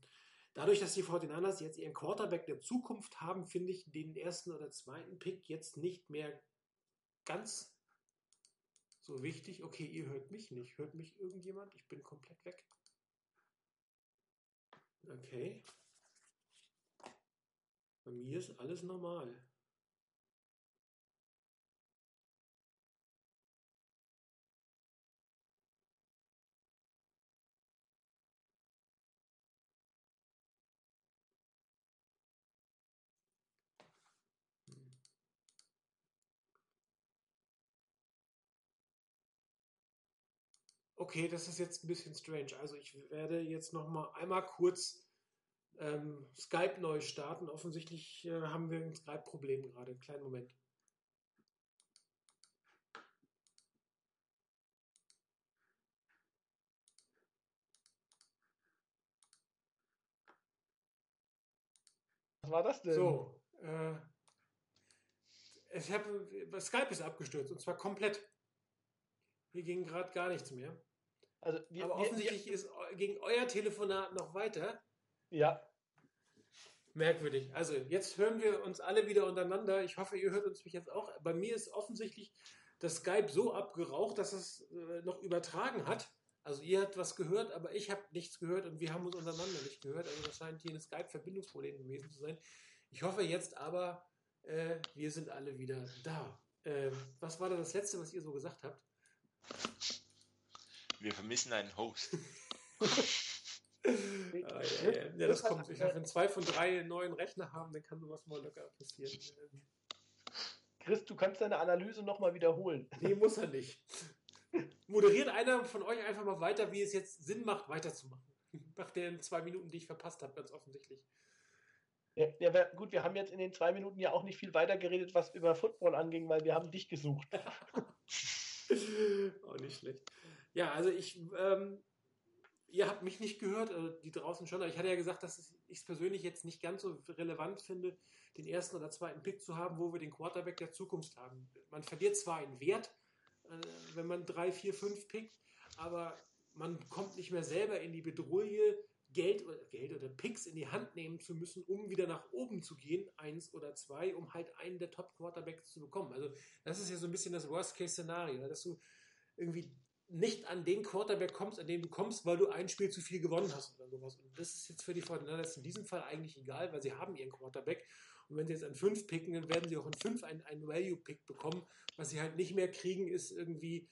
dadurch, dass die 49ers jetzt ihren Quarterback der Zukunft haben, finde ich den ersten oder zweiten Pick jetzt nicht mehr ganz so wichtig. Okay, ihr hört mich nicht. Hört mich irgendjemand? Ich bin komplett weg. Okay. Bei mir ist alles normal. Okay, das ist jetzt ein bisschen strange. Also ich werde jetzt noch mal einmal kurz ähm, Skype neu starten. Offensichtlich äh, haben wir ein Skype-Problem gerade. Kleinen Moment. Was war das denn? So, äh, ich hab, Skype ist abgestürzt und zwar komplett. Hier ging gerade gar nichts mehr. Also wir, Aber wir, offensichtlich ist eu- ging euer Telefonat noch weiter. ja, Merkwürdig. Also jetzt hören wir uns alle wieder untereinander. Ich hoffe, ihr hört uns mich jetzt auch. Bei mir ist offensichtlich das Skype so abgeraucht, dass es äh, noch übertragen hat. Also ihr habt was gehört, aber ich habe nichts gehört und wir haben uns untereinander nicht gehört. Also das scheint hier ein Skype-Verbindungsproblem gewesen zu sein. Ich hoffe jetzt aber, äh, wir sind alle wieder da. Äh, was war da das Letzte, was ihr so gesagt habt? Wir vermissen einen Host. Ah, ja, ja. ja, das kommt. Ich hoffe, wenn zwei von drei einen neuen Rechner haben, dann kann sowas mal locker passieren. Chris, du kannst deine Analyse nochmal wiederholen. Nee, muss er nicht. Moderiert einer von euch einfach mal weiter, wie es jetzt Sinn macht, weiterzumachen. Nach den zwei Minuten, die ich verpasst habe, ganz offensichtlich. Ja, ja, gut, wir haben jetzt in den zwei Minuten ja auch nicht viel weiter geredet, was über Football anging, weil wir haben dich gesucht. Auch nicht schlecht. Ja, also ich, ähm, ihr habt mich nicht gehört, äh, die draußen schon, aber ich hatte ja gesagt, dass ich es persönlich jetzt nicht ganz so relevant finde, den ersten oder zweiten Pick zu haben, wo wir den Quarterback der Zukunft haben. Man verliert zwar einen Wert, äh, wenn man drei, vier, fünf pickt, aber man kommt nicht mehr selber in die Bedrohung, Geld oder, Geld oder Picks in die Hand nehmen zu müssen, um wieder nach oben zu gehen, eins oder zwei, um halt einen der Top-Quarterbacks zu bekommen. Also das ist ja so ein bisschen das Worst-Case-Szenario, dass du irgendwie nicht an den Quarterback kommst, an den du kommst, weil du ein Spiel zu viel gewonnen hast oder sowas. Und das ist jetzt für die Fortinanders in diesem Fall eigentlich egal, weil sie haben ihren Quarterback. Und wenn sie jetzt an fünf picken, dann werden sie auch in fünf einen, einen Value-Pick bekommen. Was sie halt nicht mehr kriegen, ist irgendwie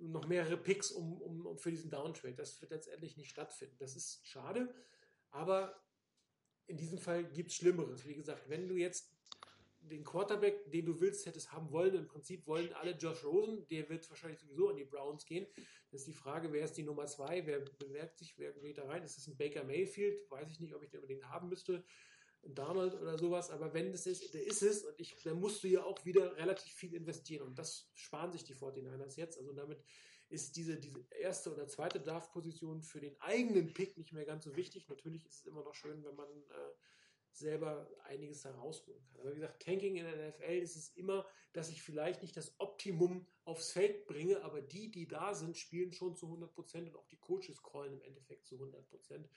noch mehrere Picks um, um, um für diesen Downtrade. Das wird letztendlich nicht stattfinden. Das ist schade, aber in diesem Fall gibt es Schlimmeres. Wie gesagt, wenn du jetzt den Quarterback, den du willst, hättest haben wollen, im Prinzip wollen alle Josh Rosen, der wird wahrscheinlich sowieso an die Browns gehen. Das ist die Frage, wer ist die Nummer zwei, wer bemerkt sich, wer geht da rein? Ist das ein Baker Mayfield? Weiß ich nicht, ob ich den unbedingt haben müsste. Donald oder sowas, aber wenn das ist, der ist es und ich, dann musst du ja auch wieder relativ viel investieren und das sparen sich die 49ers jetzt. Also damit ist diese, diese erste oder zweite Draft-Position für den eigenen Pick nicht mehr ganz so wichtig. Natürlich ist es immer noch schön, wenn man äh, selber einiges da rausholen kann. Aber wie gesagt, Tanking in der NFL ist es immer, dass ich vielleicht nicht das Optimum aufs Feld bringe, aber die, die da sind, spielen schon zu 100 Prozent und auch die Coaches callen im Endeffekt zu 100 Prozent.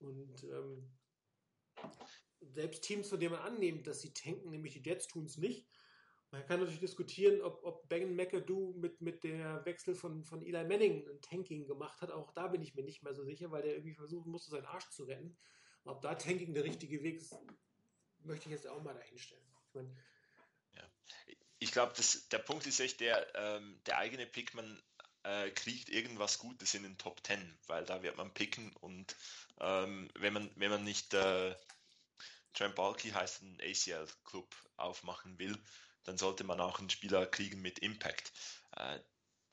Und ähm, selbst Teams, von denen man annimmt, dass sie tanken, nämlich die Jets tun es nicht. Man kann natürlich diskutieren, ob, ob Ben McAdoo mit, mit der Wechsel von, von Eli Manning ein Tanking gemacht hat. Auch da bin ich mir nicht mehr so sicher, weil der irgendwie versuchen musste, seinen Arsch zu retten. Ob da Tanking der richtige Weg ist, möchte ich jetzt auch mal dahinstellen. Ich meine, Ich glaube, der Punkt ist echt der, ähm, der eigene Pick, man äh, kriegt irgendwas Gutes in den Top 10, weil da wird man picken und ähm, wenn man wenn man nicht äh, Trent Balky heißt einen ACL-Club aufmachen will, dann sollte man auch einen Spieler kriegen mit Impact. Äh,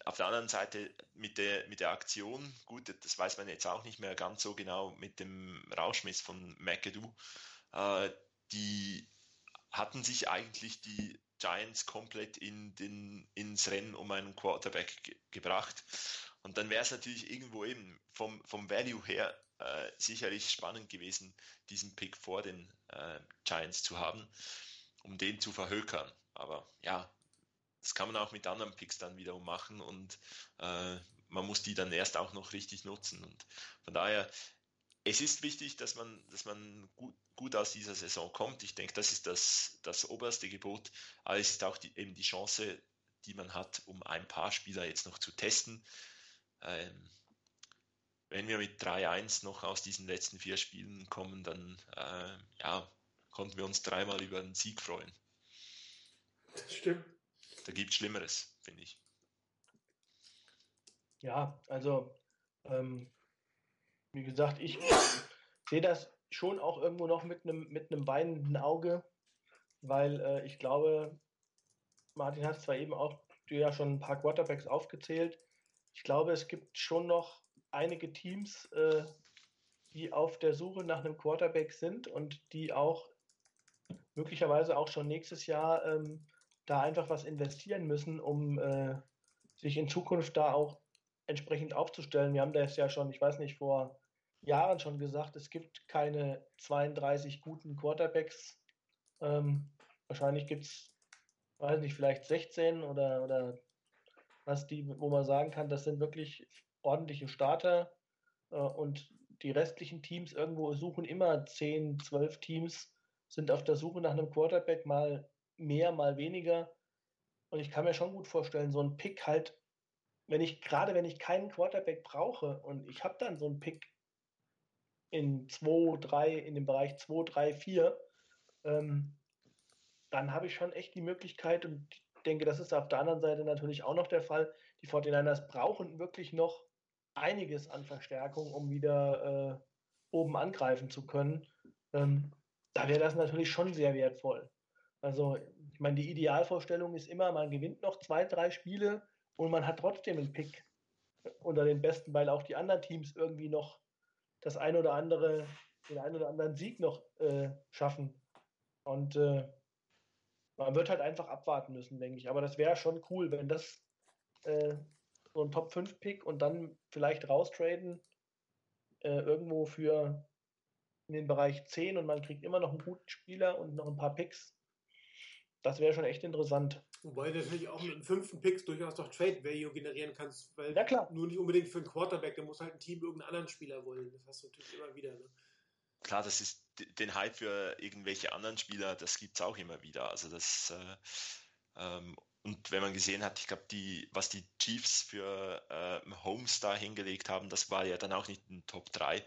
auf der anderen Seite mit der, mit der Aktion, gut, das weiß man jetzt auch nicht mehr ganz so genau mit dem Rauschmiss von McAdoo. Äh, die hatten sich eigentlich die Giants komplett in den, ins Rennen um einen Quarterback ge gebracht. Und dann wäre es natürlich irgendwo eben vom, vom Value her äh, sicherlich spannend gewesen, diesen Pick vor den äh, Giants zu haben, um den zu verhökern. Aber ja, das kann man auch mit anderen Picks dann wiederum machen und äh, man muss die dann erst auch noch richtig nutzen. Und von daher, es ist wichtig, dass man, dass man gut, gut aus dieser Saison kommt. Ich denke, das ist das, das oberste Gebot. Aber es ist auch die, eben die Chance, die man hat, um ein paar Spieler jetzt noch zu testen. Ähm, wenn wir mit 3-1 noch aus diesen letzten vier Spielen kommen, dann äh, ja, konnten wir uns dreimal über einen Sieg freuen. das stimmt. Da gibt es Schlimmeres, finde ich. Ja, also ähm, wie gesagt, ich sehe das schon auch irgendwo noch mit einem mit einem weinenden Auge, weil äh, ich glaube, Martin hat zwar eben auch du ja schon ein paar Quarterbacks aufgezählt. Ich glaube, es gibt schon noch einige Teams, äh, die auf der Suche nach einem Quarterback sind und die auch möglicherweise auch schon nächstes Jahr ähm, da einfach was investieren müssen, um äh, sich in Zukunft da auch entsprechend aufzustellen. Wir haben das ja schon, ich weiß nicht, vor Jahren schon gesagt, es gibt keine 32 guten Quarterbacks. Ähm, wahrscheinlich gibt es, weiß nicht, vielleicht 16 oder, oder was die, wo man sagen kann, das sind wirklich ordentliche Starter äh, und die restlichen Teams irgendwo suchen immer 10, 12 Teams, sind auf der Suche nach einem Quarterback, mal mehr, mal weniger. Und ich kann mir schon gut vorstellen, so ein Pick halt, wenn ich, gerade wenn ich keinen Quarterback brauche und ich habe dann so einen Pick in 2, 3, in dem Bereich 2, 3, 4, ähm, dann habe ich schon echt die Möglichkeit und ich denke, das ist auf der anderen Seite natürlich auch noch der Fall. Die 49ers brauchen wirklich noch einiges an Verstärkung, um wieder äh, oben angreifen zu können. Ähm, da wäre das natürlich schon sehr wertvoll. Also, ich meine, die Idealvorstellung ist immer, man gewinnt noch zwei, drei Spiele und man hat trotzdem einen Pick unter den Besten, weil auch die anderen Teams irgendwie noch das ein oder andere, den einen oder anderen Sieg noch äh, schaffen. Und äh, man wird halt einfach abwarten müssen, denke ich. Aber das wäre schon cool, wenn das äh, so ein Top 5 Pick und dann vielleicht raustraden äh, irgendwo für in den Bereich 10 und man kriegt immer noch einen guten Spieler und noch ein paar Picks. Das wäre schon echt interessant. Wobei du natürlich auch mit dem fünften Picks durchaus doch Trade Value generieren kannst, weil Ja, klar. nur nicht unbedingt für einen Quarterback, da muss halt ein Team irgendeinen anderen Spieler wollen. Das hast du natürlich immer wieder. Ne? Klar, das ist den Hype für irgendwelche anderen Spieler, das gibt es auch immer wieder. Also das äh, ähm, und wenn man gesehen hat, ich glaube, die, was die Chiefs für äh, Holmes da hingelegt haben, das war ja dann auch nicht ein Top 3. Äh,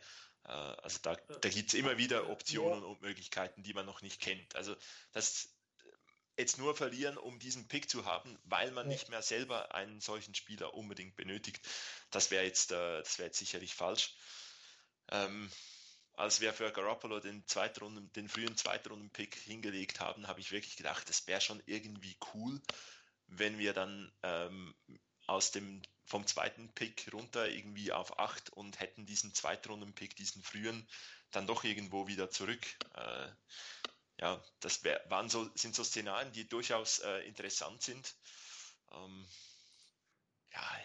also da, da gibt es immer wieder Optionen und Möglichkeiten, die man noch nicht kennt. Also das jetzt nur verlieren, um diesen Pick zu haben, weil man Ja. nicht mehr selber einen solchen Spieler unbedingt benötigt, das wäre jetzt, äh, das wäre jetzt sicherlich falsch. Ähm, als wir für Garoppolo den Zweitrunden, den frühen Zweitrunden-Pick hingelegt haben, habe ich wirklich gedacht, das wäre schon irgendwie cool, wenn wir dann ähm, aus dem vom zweiten Pick runter irgendwie auf 8 und hätten diesen Zweitrunden-Pick, diesen frühen, dann doch irgendwo wieder zurück. Äh, ja, das wär, waren so, sind so Szenarien, die durchaus äh, interessant sind. Ähm, ja,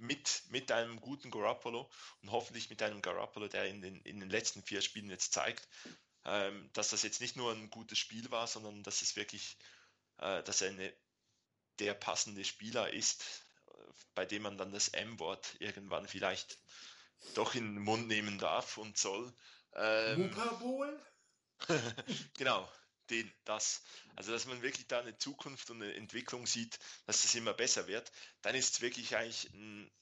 mit, mit einem guten Garoppolo und hoffentlich mit einem Garoppolo, der in den, in den letzten vier Spielen jetzt zeigt, ähm, dass das jetzt nicht nur ein gutes Spiel war, sondern dass es wirklich, äh, dass er eine, der passende Spieler ist, bei dem man dann das M-Wort irgendwann vielleicht doch in den Mund nehmen darf und soll. Ähm, genau, den, das. Also, dass man wirklich da eine Zukunft und eine Entwicklung sieht, dass es immer besser wird, dann ist es wirklich eigentlich,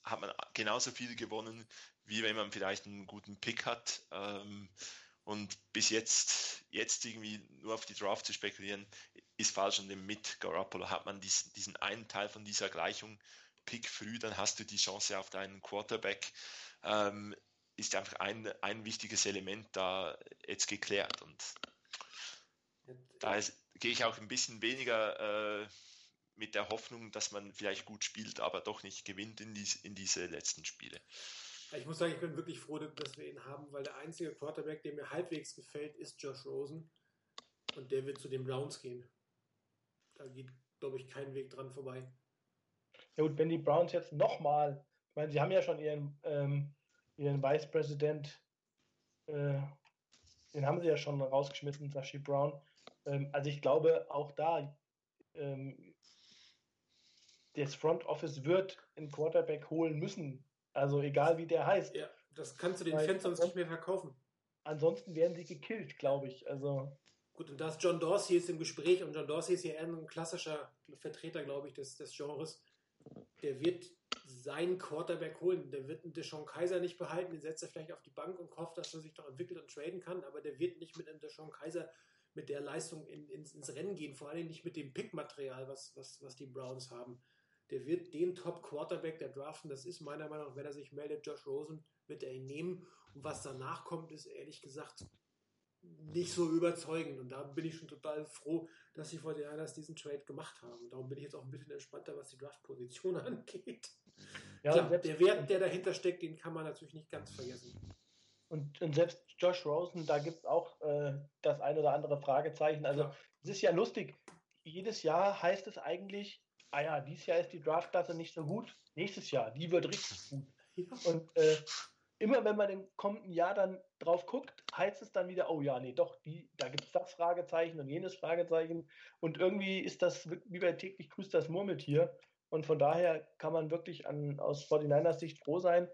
hat man genauso viel gewonnen, wie wenn man vielleicht einen guten Pick hat. Ähm, und bis jetzt, jetzt irgendwie nur auf die Draft zu spekulieren, ist falsch. Und mit Garoppolo hat man diesen, diesen einen Teil von dieser Gleichung, Pick früh, dann hast du die Chance auf deinen Quarterback. Ähm, ist einfach ein, ein wichtiges Element da jetzt geklärt. Und da ist, gehe ich auch ein bisschen weniger äh, mit der Hoffnung, dass man vielleicht gut spielt, aber doch nicht gewinnt in, dies, in diese letzten Spiele. Ich muss sagen, ich bin wirklich froh, dass wir ihn haben, weil der einzige Quarterback, der mir halbwegs gefällt, ist Josh Rosen. Und der wird zu den Browns gehen. Da geht, glaube ich, kein Weg dran vorbei. Ja gut, wenn die Browns jetzt nochmal, ich meine, sie haben ja schon ihren, ähm, ihren Vice President, äh, den haben sie ja schon rausgeschmissen, Sashi Brown. Ähm, also ich glaube, auch da, ähm, das Front Office wird einen Quarterback holen müssen. Also egal wie der heißt. Ja, das kannst du den Fans sonst nicht mehr verkaufen. Ansonsten werden sie gekillt, glaube ich. Also Gut, und da ist John Dorsey jetzt im Gespräch und John Dorsey ist ja eher ein klassischer Vertreter, glaube ich, des, des Genres. Der wird seinen Quarterback holen. Der wird einen Deshaun Kaiser nicht behalten, den setzt er vielleicht auf die Bank und hofft, dass er sich noch entwickelt und traden kann, aber der wird nicht mit einem Deshaun Kaiser mit der Leistung in, ins, ins Rennen gehen, vor allem nicht mit dem Pickmaterial, was, was, was die Browns haben. Der wird den Top-Quarterback der draften, das ist meiner Meinung nach, wenn er sich meldet, Josh Rosen, wird er ihn nehmen. Und was danach kommt, ist ehrlich gesagt nicht so überzeugend. Und da bin ich schon total froh, dass die 49ers diesen Trade gemacht haben. Darum bin ich jetzt auch ein bisschen entspannter, was die Draft-Position angeht. Ja, Klar, der Wert, der dahinter steckt, den kann man natürlich nicht ganz vergessen. Und, und selbst Josh Rosen, da gibt es auch äh, das ein oder andere Fragezeichen. Also Klar. es ist ja lustig. Jedes Jahr heißt es eigentlich, ah ja, dieses Jahr ist die Draftklasse nicht so gut, nächstes Jahr, die wird richtig gut. Und äh, immer wenn man im kommenden Jahr dann drauf guckt, heißt es dann wieder, oh ja, nee, doch, die, da gibt es das Fragezeichen und jenes Fragezeichen. Und irgendwie ist das wie bei täglich grüßt das Murmeltier. Und von daher kann man wirklich an, aus 49ers Sicht froh sein,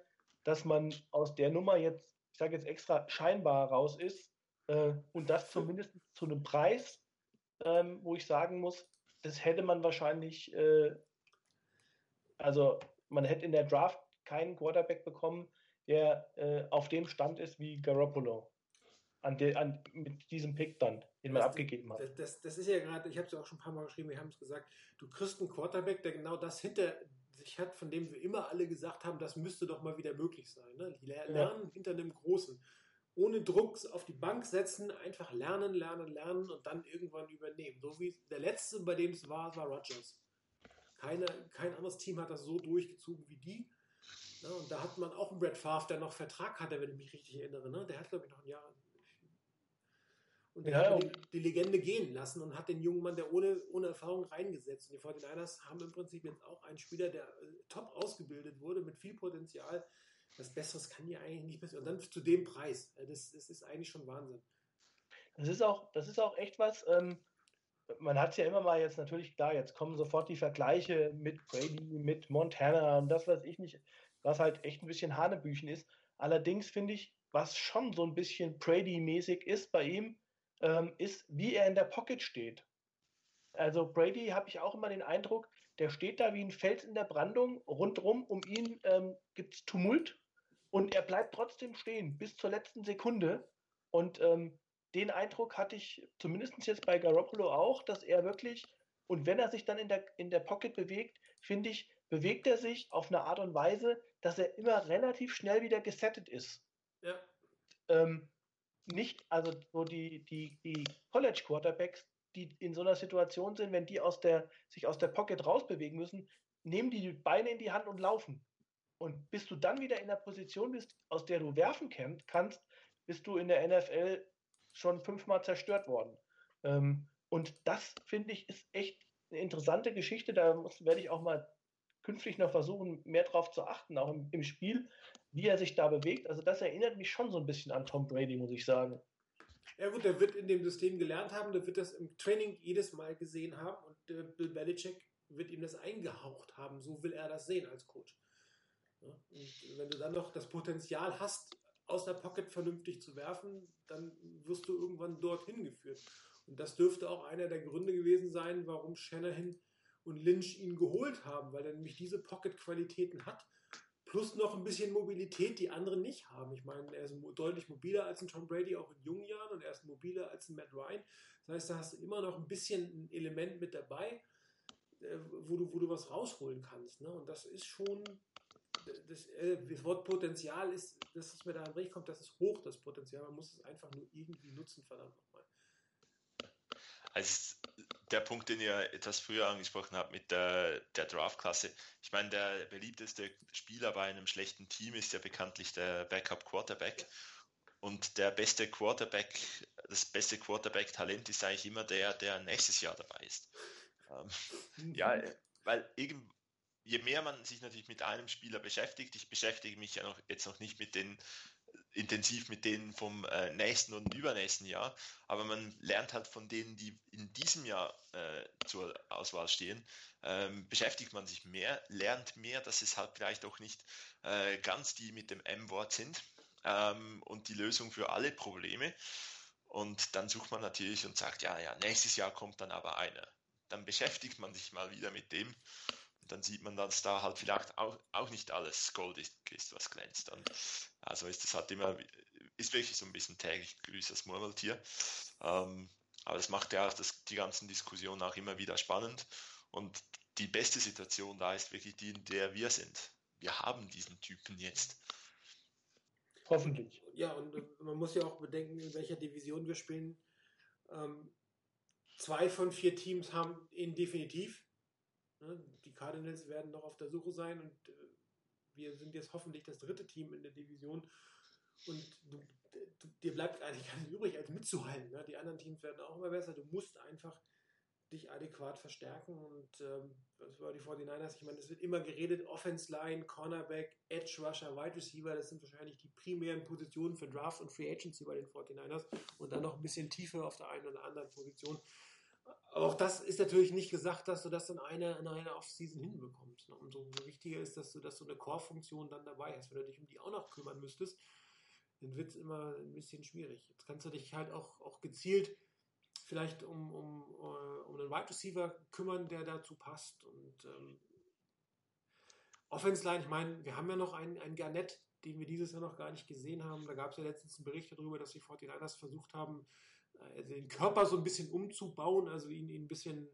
dass man aus der Nummer jetzt, ich sage jetzt extra, scheinbar raus ist. Äh, und das zumindest zu einem Preis, ähm, wo ich sagen muss, das hätte man wahrscheinlich, äh, also man hätte in der Draft keinen Quarterback bekommen, der äh, auf dem Stand ist wie Garoppolo. An de, an, mit diesem Pick dann, den man Das- abgegeben hat. Das, das, das ist ja gerade, ich habe es ja auch schon ein paar Mal geschrieben, wir haben es gesagt, du kriegst einen Quarterback, der genau das hinter sich hat, von dem wir immer alle gesagt haben, das müsste doch mal wieder möglich sein. Ne? Die ler- Ja. lernen hinter einem Großen. Ohne Druck auf die Bank setzen, einfach lernen, lernen, lernen und dann irgendwann übernehmen. So wie der letzte, bei dem es war, war Rodgers. Keine, kein anderes Team hat das so durchgezogen wie die. Ne? Und da hat man auch einen Brett Favre, der noch Vertrag hatte, wenn ich mich richtig erinnere. Ne? Der hat, glaube ich, noch ein Jahr. Und der Ja, hat die, die Legende gehen lassen und hat den jungen Mann, der ohne, ohne Erfahrung reingesetzt. Und die 49ers haben im Prinzip jetzt auch einen Spieler, der äh, top ausgebildet wurde, mit viel Potenzial. Das Besseres kann ja eigentlich nicht passieren. Und dann zu dem Preis. Das, das ist eigentlich schon Wahnsinn. Das ist auch, das ist auch echt was. Ähm, man hat es ja immer mal jetzt natürlich klar, jetzt kommen sofort die Vergleiche mit Brady, mit Montana und das, was ich nicht, was halt echt ein bisschen Hanebüchen ist. Allerdings finde ich, was schon so ein bisschen Brady-mäßig ist bei ihm, ähm, ist, wie er in der Pocket steht. Also Brady habe ich auch immer den Eindruck, der steht da wie ein Fels in der Brandung, rundrum um ihn ähm, gibt es Tumult und er bleibt trotzdem stehen bis zur letzten Sekunde. Und ähm, den Eindruck hatte ich zumindest jetzt bei Garoppolo auch, dass er wirklich, und wenn er sich dann in der, in der Pocket bewegt, finde ich, bewegt er sich auf eine Art und Weise, dass er immer relativ schnell wieder gesettet ist. Ja. Ähm, nicht, also so die, die, die College Quarterbacks, die in so einer Situation sind, wenn die aus der, sich aus der Pocket rausbewegen müssen, nehmen die die Beine in die Hand und laufen. Und bis du dann wieder in der Position bist, aus der du werfen kann, kannst, bist du in der NFL schon fünfmal zerstört worden. Ähm, und das, finde ich, ist echt eine interessante Geschichte. Da muss, werde ich auch mal künftig noch versuchen, mehr drauf zu achten, auch im, im Spiel, wie er sich da bewegt. Also das erinnert mich schon so ein bisschen an Tom Brady, muss ich sagen. Ja gut, der wird in dem System gelernt haben, der wird das im Training jedes Mal gesehen haben und äh, Bill Belichick wird ihm das eingehaucht haben. So will er das sehen als Coach. Ja, und wenn du dann noch das Potenzial hast, aus der Pocket vernünftig zu werfen, dann wirst du irgendwann dorthin geführt. Und das dürfte auch einer der Gründe gewesen sein, warum Shanahan und Lynch ihn geholt haben, weil er nämlich diese Pocket-Qualitäten hat, plus noch ein bisschen Mobilität, die andere nicht haben. Ich meine, er ist deutlich mobiler als ein Tom Brady, auch in jungen Jahren, und er ist mobiler als ein Matt Ryan. Das heißt, da hast du immer noch ein bisschen ein Element mit dabei, äh, wo du, wo du was rausholen kannst. Ne? Und das ist schon, das, äh, das Wort Potenzial ist, das, was mir da an Recht kommt, das ist hoch, das Potenzial. Man muss es einfach nur irgendwie nutzen, verdammt nochmal. Also der Punkt, den ihr etwas früher angesprochen habt mit der, der Draft-Klasse. Ich meine, der beliebteste Spieler bei einem schlechten Team ist ja bekanntlich der Backup-Quarterback. Und der beste Quarterback, das beste Quarterback-Talent ist eigentlich immer der, der nächstes Jahr dabei ist. Ähm, ja, weil irgend, je mehr man sich natürlich mit einem Spieler beschäftigt, ich beschäftige mich ja noch, jetzt noch nicht mit den intensiv mit denen vom äh, nächsten und übernächsten Jahr, aber man lernt halt von denen, die in diesem Jahr äh, zur Auswahl stehen, ähm, beschäftigt man sich mehr, lernt mehr, dass es halt vielleicht auch nicht äh, ganz die mit dem M-Wort sind ähm, und die Lösung für alle Probleme. Und dann sucht man natürlich und sagt, ja, ja, nächstes Jahr kommt dann aber einer. Dann beschäftigt man sich mal wieder mit dem dann sieht man, dass da halt vielleicht auch, auch nicht alles Gold ist, ist, was glänzt. Und also ist das halt immer, ist wirklich so ein bisschen täglich grüßt das Murmeltier. Ähm, aber das macht ja auch das, die ganzen Diskussionen auch immer wieder spannend. Und die beste Situation da ist wirklich die, in der wir sind. Wir haben diesen Typen jetzt. Hoffentlich. Ja, und äh, man muss ja auch bedenken, in welcher Division wir spielen. Ähm, zwei von vier Teams haben ihn definitiv. Ne? Die Cardinals werden noch auf der Suche sein und äh, wir sind jetzt hoffentlich das dritte Team in der Division. Und du, du, dir bleibt eigentlich gar nicht übrig, als mitzuhalten. Ne? Die anderen Teams werden auch immer besser. Du musst einfach dich adäquat verstärken. Und ähm, das war die 49ers. Ich meine, es wird immer geredet: Offense Line, Cornerback, Edge Rusher, Wide Receiver. Das sind wahrscheinlich die primären Positionen für Draft und Free Agency bei den 49ers. Und dann noch ein bisschen Tiefe auf der einen oder anderen Position. Auch das ist natürlich nicht gesagt, dass du das in einer in eine Offseason hinbekommst. Ne? Umso wichtiger ist, dass du, dass du eine Core-Funktion dann dabei hast. Wenn du dich um die auch noch kümmern müsstest, dann wird es immer ein bisschen schwierig. Jetzt kannst du dich halt auch, auch gezielt vielleicht um, um, äh, um einen Wide Receiver kümmern, der dazu passt. Und ähm, Offense Line, ich meine, wir haben ja noch einen, einen Garnett, den wir dieses Jahr noch gar nicht gesehen haben. Da gab es ja letztens einen Bericht darüber, dass die 49ers versucht haben, also den Körper so ein bisschen umzubauen, also ihn, ihn ein bisschen,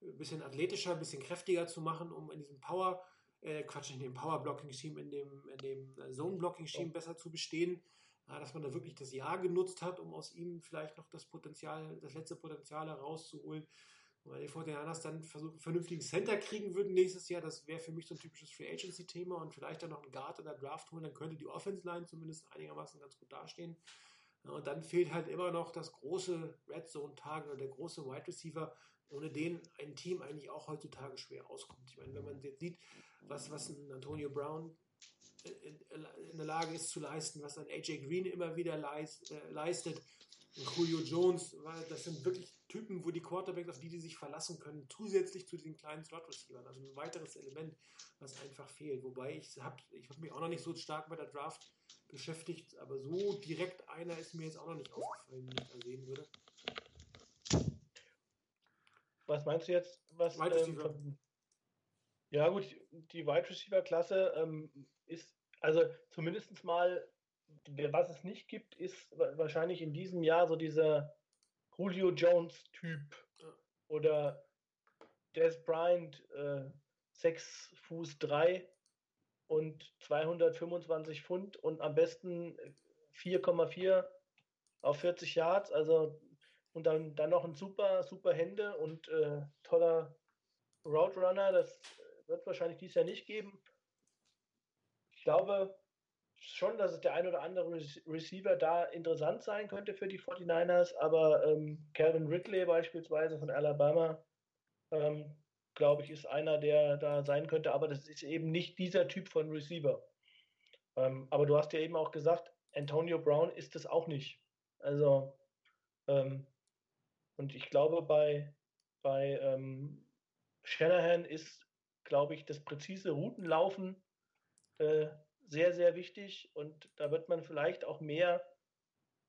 ein bisschen athletischer, ein bisschen kräftiger zu machen, um in diesem Power, äh, Quatsch, in dem Power-Blocking-Scheme, in dem, in dem Zone-Blocking-Scheme besser zu bestehen. Ja, dass man da wirklich das Jahr genutzt hat, um aus ihm vielleicht noch das Potenzial, das letzte Potenzial herauszuholen. Und wenn die 49ers dann versuchen, vernünftigen Center kriegen würden nächstes Jahr, das wäre für mich so ein typisches Free Agency-Thema und vielleicht dann noch einen Guard in der Draft holen, dann könnte die Offense-Line zumindest einigermaßen ganz gut dastehen. Ja, und dann fehlt halt immer noch das große Red Zone-Tage oder der große Wide Receiver, ohne den ein Team eigentlich auch heutzutage schwer auskommt. Ich meine, wenn man jetzt sieht, was, was ein Antonio Brown in, der Lage ist zu leisten, was ein AJ Green immer wieder äh, leistet, ein Julio Jones, das sind wirklich Typen, wo die Quarterbacks, auf die die sich verlassen können, zusätzlich zu diesen kleinen Slot-Receivern. Also ein weiteres Element, was einfach fehlt. Wobei ich habe ich hab mich auch noch nicht so stark bei der Draft beschäftigt, aber so direkt einer ist mir jetzt auch noch nicht aufgefallen, den ich da sehen würde. Was meinst du jetzt? Was, Wide ähm, Receiver. von- ja, gut, die Wide Receiver-Klasse ähm, ist, also zumindest mal, was es nicht gibt, ist wa- wahrscheinlich in diesem Jahr so dieser Julio Jones-Typ Ja. oder Des Bryant, äh, 6 Fuß 3 und 225 Pfund und am besten 4,4 auf 40 Yards, also und dann, dann noch ein super, super Hände und äh, toller Route Runner. Das wird wahrscheinlich dieses Jahr nicht geben. Ich glaube schon, dass es der ein oder andere Rec- Receiver da interessant sein könnte für die 49ers, aber ähm, Calvin Ridley beispielsweise von Alabama, ähm, glaube ich, ist einer, der da sein könnte, aber das ist eben nicht dieser Typ von Receiver. Ähm, aber du hast ja eben auch gesagt, Antonio Brown ist es auch nicht. Also Ähm, und ich glaube, bei, bei ähm, Shanahan ist, glaube ich, das präzise Routenlaufen äh, sehr, sehr wichtig. Und da wird man vielleicht auch mehr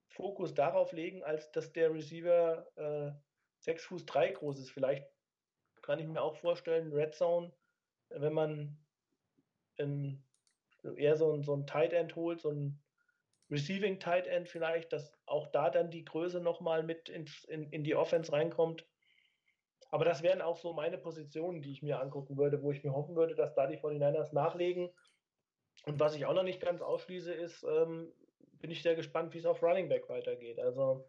Fokus darauf legen, als dass der Receiver äh, 6 Fuß 3 groß ist. Vielleicht kann ich mir auch vorstellen, Red Zone, wenn man in, eher so ein, so ein Tight End holt, so ein Receiving Tight End vielleicht, dass auch da dann die Größe nochmal mit ins, in, in die Offense reinkommt. Aber das wären auch so meine Positionen, die ich mir angucken würde, wo ich mir hoffen würde, dass da die 49ers nachlegen. Und was ich auch noch nicht ganz ausschließe, ist, ähm, bin ich sehr gespannt, wie es auf Running Back weitergeht. Also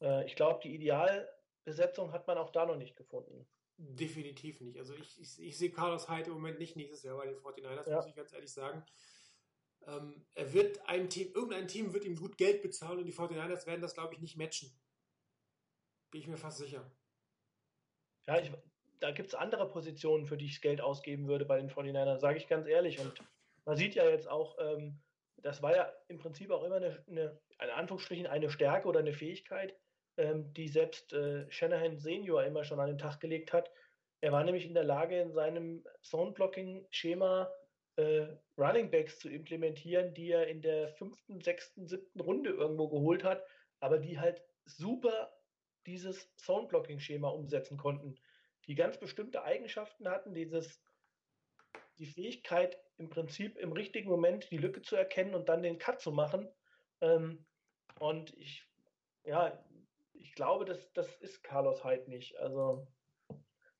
äh, ich glaube, die Idealbesetzung hat man auch da noch nicht gefunden. Definitiv nicht. Also ich, ich, ich sehe Carlos Hyde im Moment nicht nächstes Jahr bei den 49ers, Ja. muss ich ganz ehrlich sagen. Ähm, er wird ein Team, irgendein Team wird ihm gut Geld bezahlen und die 49ers werden das, glaube ich, nicht matchen. Bin ich mir fast sicher. Ja, ich, da gibt es andere Positionen, für die ich das Geld ausgeben würde bei den 49ers, sage ich ganz ehrlich. Und man sieht ja jetzt auch, ähm, das war ja im Prinzip auch immer eine, eine in Anführungsstrichen eine Stärke oder eine Fähigkeit, ähm, die selbst äh, Shanahan Senior immer schon an den Tag gelegt hat. Er war nämlich in der Lage, in seinem Zone-Blocking-Schema äh, Running Backs zu implementieren, die er in der fünften, sechsten, siebten Runde irgendwo geholt hat, aber die halt super dieses Zone-Blocking-Schema umsetzen konnten, die ganz bestimmte Eigenschaften hatten, dieses, die Fähigkeit im Prinzip im richtigen Moment die Lücke zu erkennen und dann den Cut zu machen. Ähm, und ich, ja, ich glaube, das, das ist Carlos Hyde nicht. Also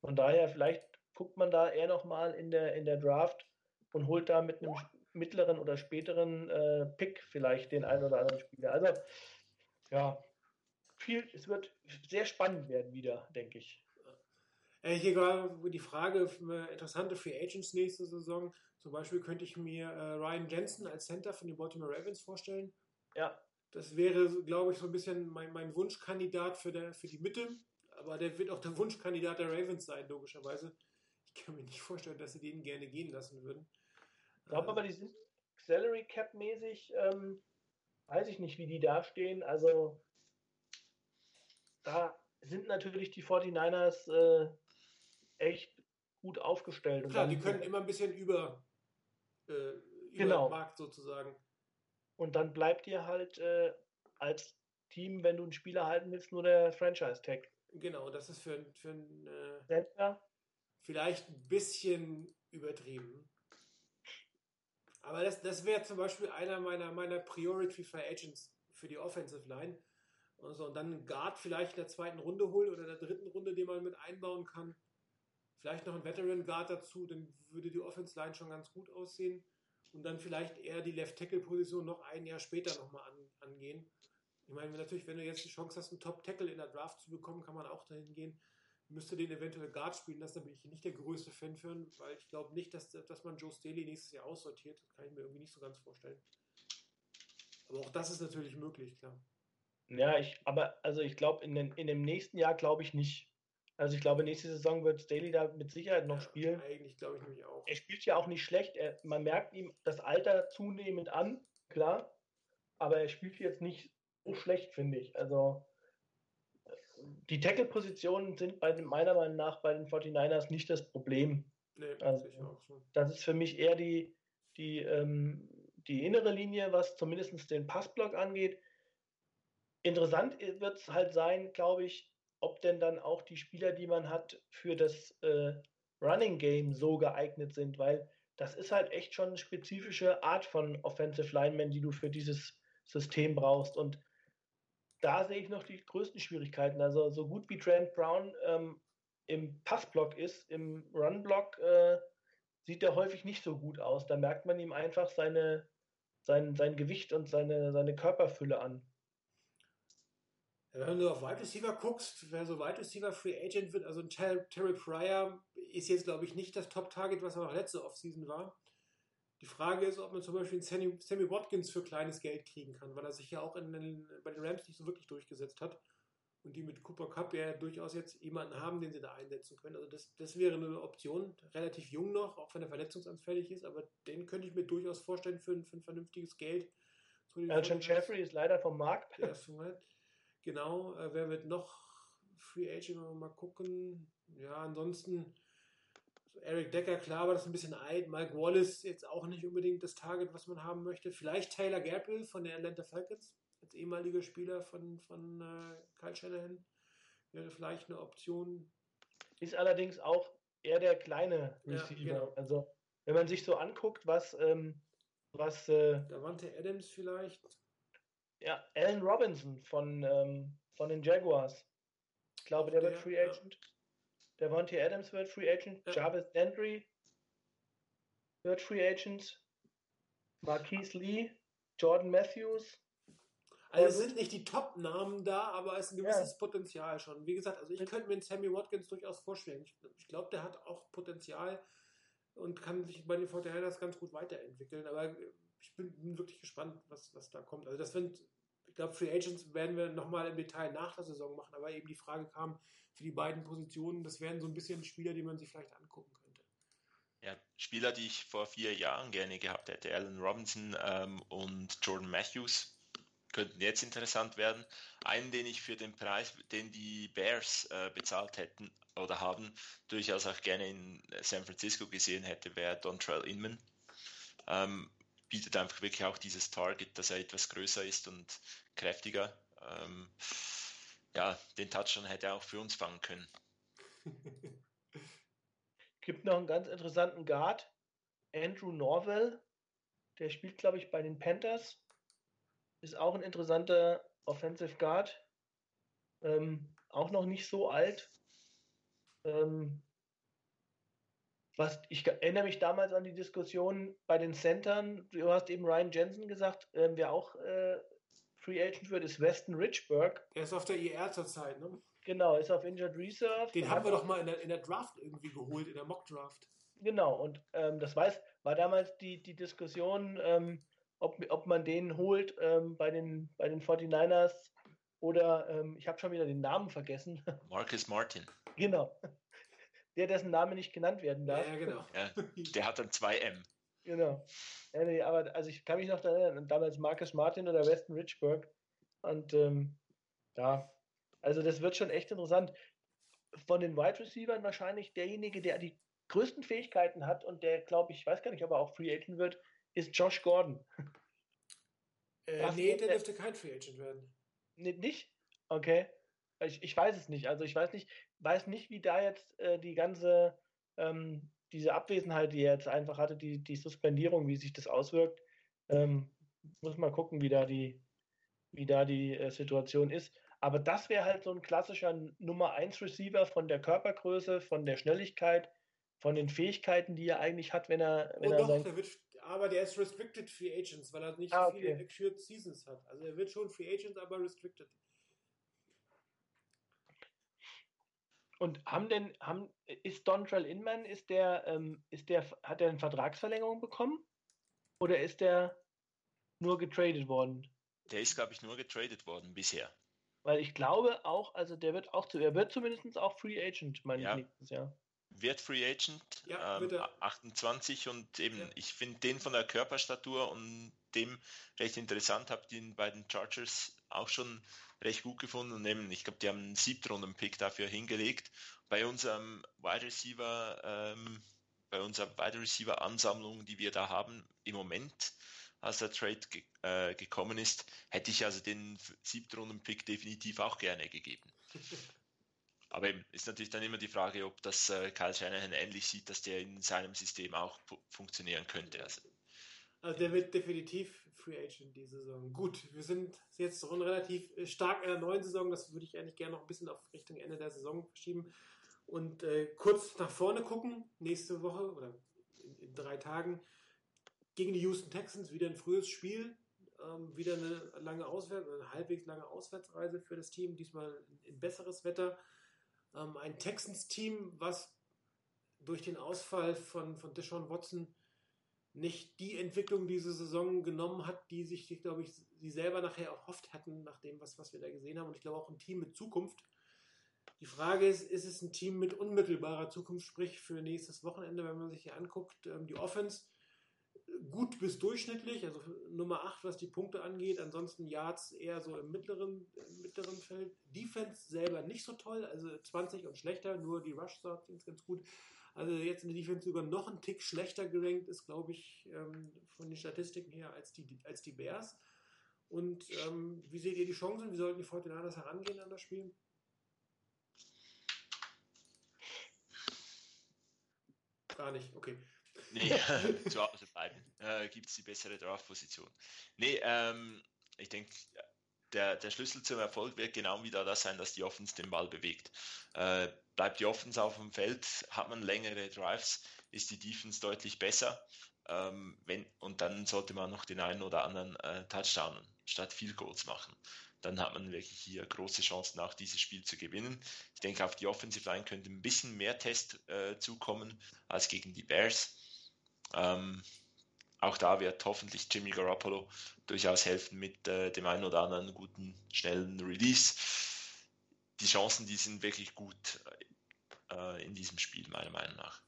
von daher, vielleicht guckt man da eher nochmal in der, in der Draft und holt da mit einem mittleren oder späteren äh, Pick vielleicht den einen oder anderen Spieler. Also, ja, viel, es wird sehr spannend werden wieder, denke ich. Äh, hier gerade die Frage, äh, interessante Free Agents nächste Saison. Zum Beispiel könnte ich mir äh, Ryan Jensen als Center von den Baltimore Ravens vorstellen. Ja, Das wäre, glaube ich, so ein bisschen mein, mein Wunschkandidat für, der, für die Mitte. Aber der wird auch der Wunschkandidat der Ravens sein, logischerweise. Ich kann mir nicht vorstellen, dass sie den gerne gehen lassen würden. ich glaube aber, die sind Salary Cap mäßig, ähm, weiß ich nicht, wie die dastehen. Also, da sind natürlich die 49ers äh, echt gut aufgestellt. Klar, die können immer ein bisschen über, äh, über Genau. den Markt sozusagen. Und dann bleibt dir halt äh, als Team, wenn du einen Spieler halten willst, nur der Franchise-Tag. Genau, das ist für, für ein äh, Center, vielleicht ein bisschen übertrieben. Aber das, das wäre zum Beispiel einer meiner, meiner Priority Free Agents für die Offensive Line. Und, so, und dann einen Guard vielleicht in der zweiten Runde holen oder in der dritten Runde, den man mit einbauen kann. Vielleicht noch einen Veteran Guard dazu, dann würde die Offense Line schon ganz gut aussehen. Und dann vielleicht eher die Left Tackle Position noch ein Jahr später nochmal an, angehen. Ich meine, natürlich, wenn du jetzt die Chance hast, einen Top Tackle in der Draft zu bekommen, kann man auch dahin gehen müsste den eventuell Guard spielen lassen. Da bin ich nicht der größte Fan für, weil ich glaube nicht, dass, dass man Joe Staley nächstes Jahr aussortiert. Das kann ich mir irgendwie nicht so ganz vorstellen. Aber auch das ist natürlich möglich, klar. ja, ich, aber also ich glaube, in, in dem nächsten Jahr glaube ich nicht. Also ich glaube, nächste Saison wird Staley da mit Sicherheit noch spielen. Eigentlich glaube ich nämlich auch. Er spielt ja auch nicht schlecht. Er, man merkt ihm das Alter zunehmend an, klar. Aber er spielt jetzt nicht so schlecht, finde ich. Also äh, die Tackle-Positionen sind bei den, meiner Meinung nach bei den 49ers nicht das Problem. Nee, Also- ich auch so. Das ist für mich eher die, die, ähm, die innere Linie, was zumindest den Passblock angeht. Interessant wird es halt sein, glaube ich, ob denn dann auch die Spieler, die man hat, für das äh, Running Game so geeignet sind, weil das ist halt echt schon eine spezifische Art von Offensive Lineman, die du für dieses System brauchst. Und da sehe ich noch die größten Schwierigkeiten. Also so gut wie Trent Brown ähm, im Passblock ist, im Runblock äh, sieht er häufig nicht so gut aus. Da merkt man ihm einfach seine, sein, sein Gewicht und seine, seine Körperfülle an. Wenn du auf Wide Receiver guckst, wer so Wide Receiver Free Agent wird, also ein Ter Terry Pryor ist jetzt, glaube ich, nicht das Top-Target, was er noch letzte Offseason war. Die Frage ist, ob man zum Beispiel einen Sammy, Watkins für kleines Geld kriegen kann, weil er sich ja auch den, bei den Rams nicht so wirklich durchgesetzt hat. Und die mit Cooper Cup ja durchaus jetzt jemanden haben, den sie da einsetzen können. Also das, das wäre eine Option, relativ jung noch, auch wenn er verletzungsanfällig ist, aber den könnte ich mir durchaus vorstellen für ein, für ein vernünftiges Geld. 49ers. Jeffrey ist leider vom Markt. Ja, ist. Genau, äh, wer wird noch Free Agent? Mal gucken. Ja, ansonsten so Eric Decker, klar, aber das ist ein bisschen alt. Mike Wallace jetzt auch nicht unbedingt das Target, was man haben möchte. Vielleicht Taylor Gabriel von den Atlanta Falcons, als ehemaliger Spieler von, von äh, Kyle Shanahan. Wäre vielleicht eine Option. Ist allerdings auch eher der kleine Ja, Receiver. genau. Also, wenn man sich so anguckt, was, ähm, was äh, Davante Adams vielleicht. Ja, Allen Robinson von, ähm, von den Jaguars. Ich glaube, der, wird Der, Free ja. Agent. Der Vontae Adams wird Free Agent. Ja. Jarvis Landry wird Free Agent. Marquise Lee, Jordan Matthews. Also es sind nicht die Top-Namen da, aber es ist ein Ja. gewisses Potenzial schon. Wie gesagt, also ich könnte mir einen Sammy Watkins durchaus vorstellen. Ich, ich glaube, der hat auch Potenzial und kann sich bei den 49ers ganz gut weiterentwickeln. Aber ich bin, bin wirklich gespannt, was, was da kommt. Also das sind, ich glaube, Free Agents werden wir nochmal im Detail nach der Saison machen, aber eben die Frage kam für die beiden Positionen, das wären so ein bisschen Spieler, die man sich vielleicht angucken könnte. Ja, Spieler, die ich vor vier Jahren gerne gehabt hätte, Allen Robinson ähm, und Jordan Matthews, könnten jetzt interessant werden. Einen, den ich für den Preis, den die Bears äh, bezahlt hätten oder haben, durchaus auch gerne in San Francisco gesehen hätte, wäre Dontrell Inman. Ähm, bietet einfach wirklich auch dieses Target, dass er etwas größer ist und kräftiger. Ähm, ja, den Touchdown hätte er auch für uns fangen können. Gibt noch einen ganz interessanten Guard, Andrew Norwell. Der spielt, glaube ich, bei den Panthers. Ist auch ein interessanter Offensive Guard. Ähm, auch noch nicht so alt. Ähm, was, ich erinnere mich damals an die Diskussion bei den Centern. Du hast eben Ryan Jensen gesagt, ähm, wer auch äh, Free Agent wird, ist Weston Richburg. Er ist auf der IR zurzeit, ne? Genau, ist auf Injured Reserve. Den haben wir doch mal in der, in der Draft irgendwie geholt, in der Mock-Draft. Genau, und ähm, das weiß, war damals die, die Diskussion, ähm, ob, ob man den holt ähm, bei, den, bei den 49ers oder ähm, ich habe schon wieder den Namen vergessen. Marcus Martin, genau. Der, dessen Name nicht genannt werden darf. ja, genau. ja, der hat dann 2M. Genau. Ja, nee, aber also ich kann mich noch daran erinnern, damals Marcus Martin oder Weston Richburg. Und ähm, ja, also das wird schon echt interessant. Von den Wide Receivers wahrscheinlich derjenige, der die größten Fähigkeiten hat und der, glaube ich, weiß gar nicht, ob er auch Free Agent wird, ist Josh Gordon. Äh, nee, der- der dürfte kein Free Agent werden. Nee, nicht? Okay. Ich, ich weiß es nicht. Also ich weiß nicht, weiß nicht, wie da jetzt äh, die ganze, ähm, diese Abwesenheit, die er jetzt einfach hatte, die, die Suspendierung, wie sich das auswirkt. Ähm, muss mal gucken, wie da die, wie da die äh, Situation ist. Aber das wäre halt so ein klassischer Nummer 1 Receiver von der Körpergröße, von der Schnelligkeit, von den Fähigkeiten, die er eigentlich hat, wenn er, wenn Oh er doch, sein. der wird, aber der ist Restricted Free Agents, weil er nicht Ah, so viele okay. Seasons hat. Also er wird schon Free Agent, aber Restricted. Und haben denn, haben, ist Dontrell Inman, ist der, ähm, ist der, hat er eine Vertragsverlängerung bekommen? Oder ist der nur getradet worden? Der ist, glaube ich, nur getradet worden bisher. Weil ich glaube auch, also der wird auch zu, er wird zumindest auch Free Agent, meine Ja. ich, nächstes Jahr. Wird Free Agent, Ja, ähm, wird er. 28 und eben, Ja. ich finde den von der Körperstatur und dem recht interessant, habe den bei den Chargers auch schon recht gut gefunden und eben, ich glaube, die haben einen Siebtrunden-Pick dafür hingelegt. Bei unserem Wide Receiver, ähm, bei unserer Wide Receiver Ansammlung, die wir da haben im Moment, als der Trade ge äh, gekommen ist, hätte ich also den Siebtrunden-Pick definitiv auch gerne gegeben. Aber eben ist natürlich dann immer die Frage, ob das äh, Kyle Shanahan ähnlich sieht, dass der in seinem System auch fu- funktionieren könnte. Also, Also der wird definitiv Free Agent diese Saison. Gut, wir sind jetzt schon relativ äh, stark in der neuen Saison. Das würde ich eigentlich gerne noch ein bisschen auf Richtung Ende der Saison verschieben. Und äh, kurz nach vorne gucken, nächste Woche oder in, in drei Tagen gegen die Houston Texans wieder ein frühes Spiel. Ähm, wieder eine lange Auswärts, eine halbwegs lange Auswärtsreise für das Team, diesmal in, in besseres Wetter. Ähm, ein Texans-Team, was durch den Ausfall von, von Deshaun Watson nicht die Entwicklung diese Saison genommen hat, die sich, glaube ich, sie selber nachher erhofft hatten, nach dem, was, was wir da gesehen haben. Und ich glaube auch ein Team mit Zukunft. Die Frage ist, ist es ein Team mit unmittelbarer Zukunft, sprich für nächstes Wochenende, wenn man sich hier anguckt, ähm, die Offense gut bis durchschnittlich, also Nummer 8, was die Punkte angeht. Ansonsten Yards eher so im mittleren, im mittleren Feld. Defense selber nicht so toll, also 20 und schlechter, nur die Rush Starts ganz gut. Also jetzt in der Defense sogar noch ein Tick schlechter gerankt ist, glaube ich, ähm, von den Statistiken her als die, als die Bears. Und ähm, wie seht ihr die Chancen? Wie sollten die 49ers herangehen an das Spiel? Gar nicht, okay. Nee, zu Hause bleiben. Äh, Gibt es die bessere Draft-Position. Nee, ähm, ich denke, der, der Schlüssel zum Erfolg wird genau wieder das sein, dass die Offense den Ball bewegt. Äh, bleibt die Offense auf dem Feld, hat man längere Drives, ist die Defense deutlich besser. Ähm, wenn, und dann sollte man noch den einen oder anderen äh, Touchdown statt Field Goals machen. Dann hat man wirklich hier große Chancen, auch dieses Spiel zu gewinnen. Ich denke, auf die Offensive Line könnte ein bisschen mehr Test äh, zukommen als gegen die Bears. Ähm, auch da wird hoffentlich Jimmy Garoppolo durchaus helfen mit äh, dem einen oder anderen guten, schnellen Release. Die Chancen, die sind wirklich gut äh, in diesem Spiel, meiner Meinung nach.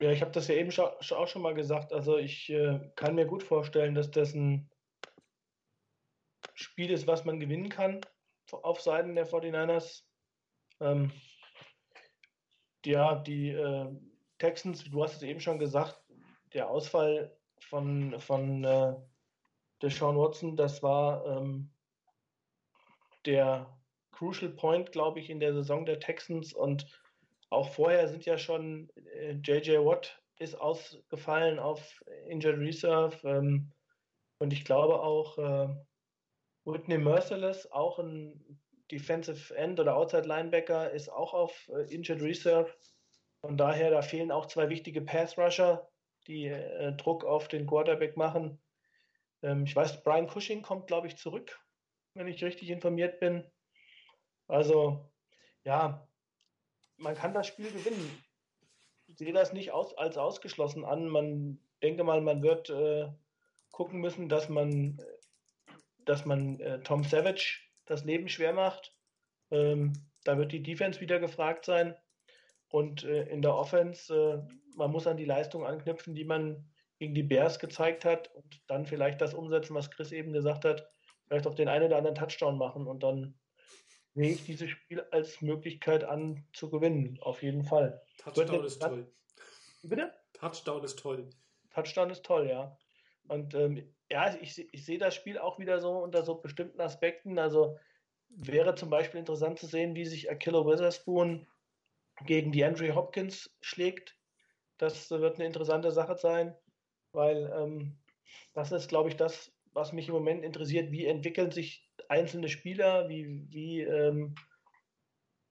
Ja, ich habe das ja eben auch schon mal gesagt. Also ich äh, kann mir gut vorstellen, dass das ein Spiel ist, was man gewinnen kann auf Seiten der 49ers. Ähm, ja, die äh, Texans, du hast es eben schon gesagt, der Ausfall von, von äh, Deshaun Watson, das war ähm, der Crucial Point, glaube ich, in der Saison der Texans und auch vorher sind ja schon äh, JJ Watt ist ausgefallen auf Injured Reserve ähm, und ich glaube auch äh, Whitney Merciless, auch ein Defensive End oder Outside Linebacker, ist auch auf äh, Injured Reserve. Von daher, da fehlen auch zwei wichtige Pass Rusher, die äh, Druck auf den Quarterback machen. Ähm, ich weiß, Brian Cushing kommt, glaube ich, zurück, wenn ich richtig informiert bin. Also, ja, man kann das Spiel gewinnen. Ich sehe das nicht aus, als ausgeschlossen an. Man denke mal, man wird äh, gucken müssen, dass man, dass man äh, Tom Savage das Leben schwer macht. Ähm, da wird die Defense wieder gefragt sein. Und äh, in der Offense, äh, man muss an die Leistung anknüpfen, die man gegen die Bears gezeigt hat und dann vielleicht das umsetzen, was Chris eben gesagt hat, vielleicht auch den einen oder anderen Touchdown machen und dann sehe ich dieses Spiel als Möglichkeit an zu gewinnen, auf jeden Fall. Touchdown Wird- ist toll. Bitte? Touchdown ist toll. Touchdown ist toll, ja. Und ähm, ja, ich, se- ich sehe das Spiel auch wieder so unter so bestimmten Aspekten. Also wäre zum Beispiel interessant zu sehen, wie sich Akilo Witherspoon gegen die Andrew Hopkins schlägt. Das wird eine interessante Sache sein, weil ähm, das ist, glaube ich, das, was mich im Moment interessiert. Wie entwickeln sich einzelne Spieler? Wie, wie ähm,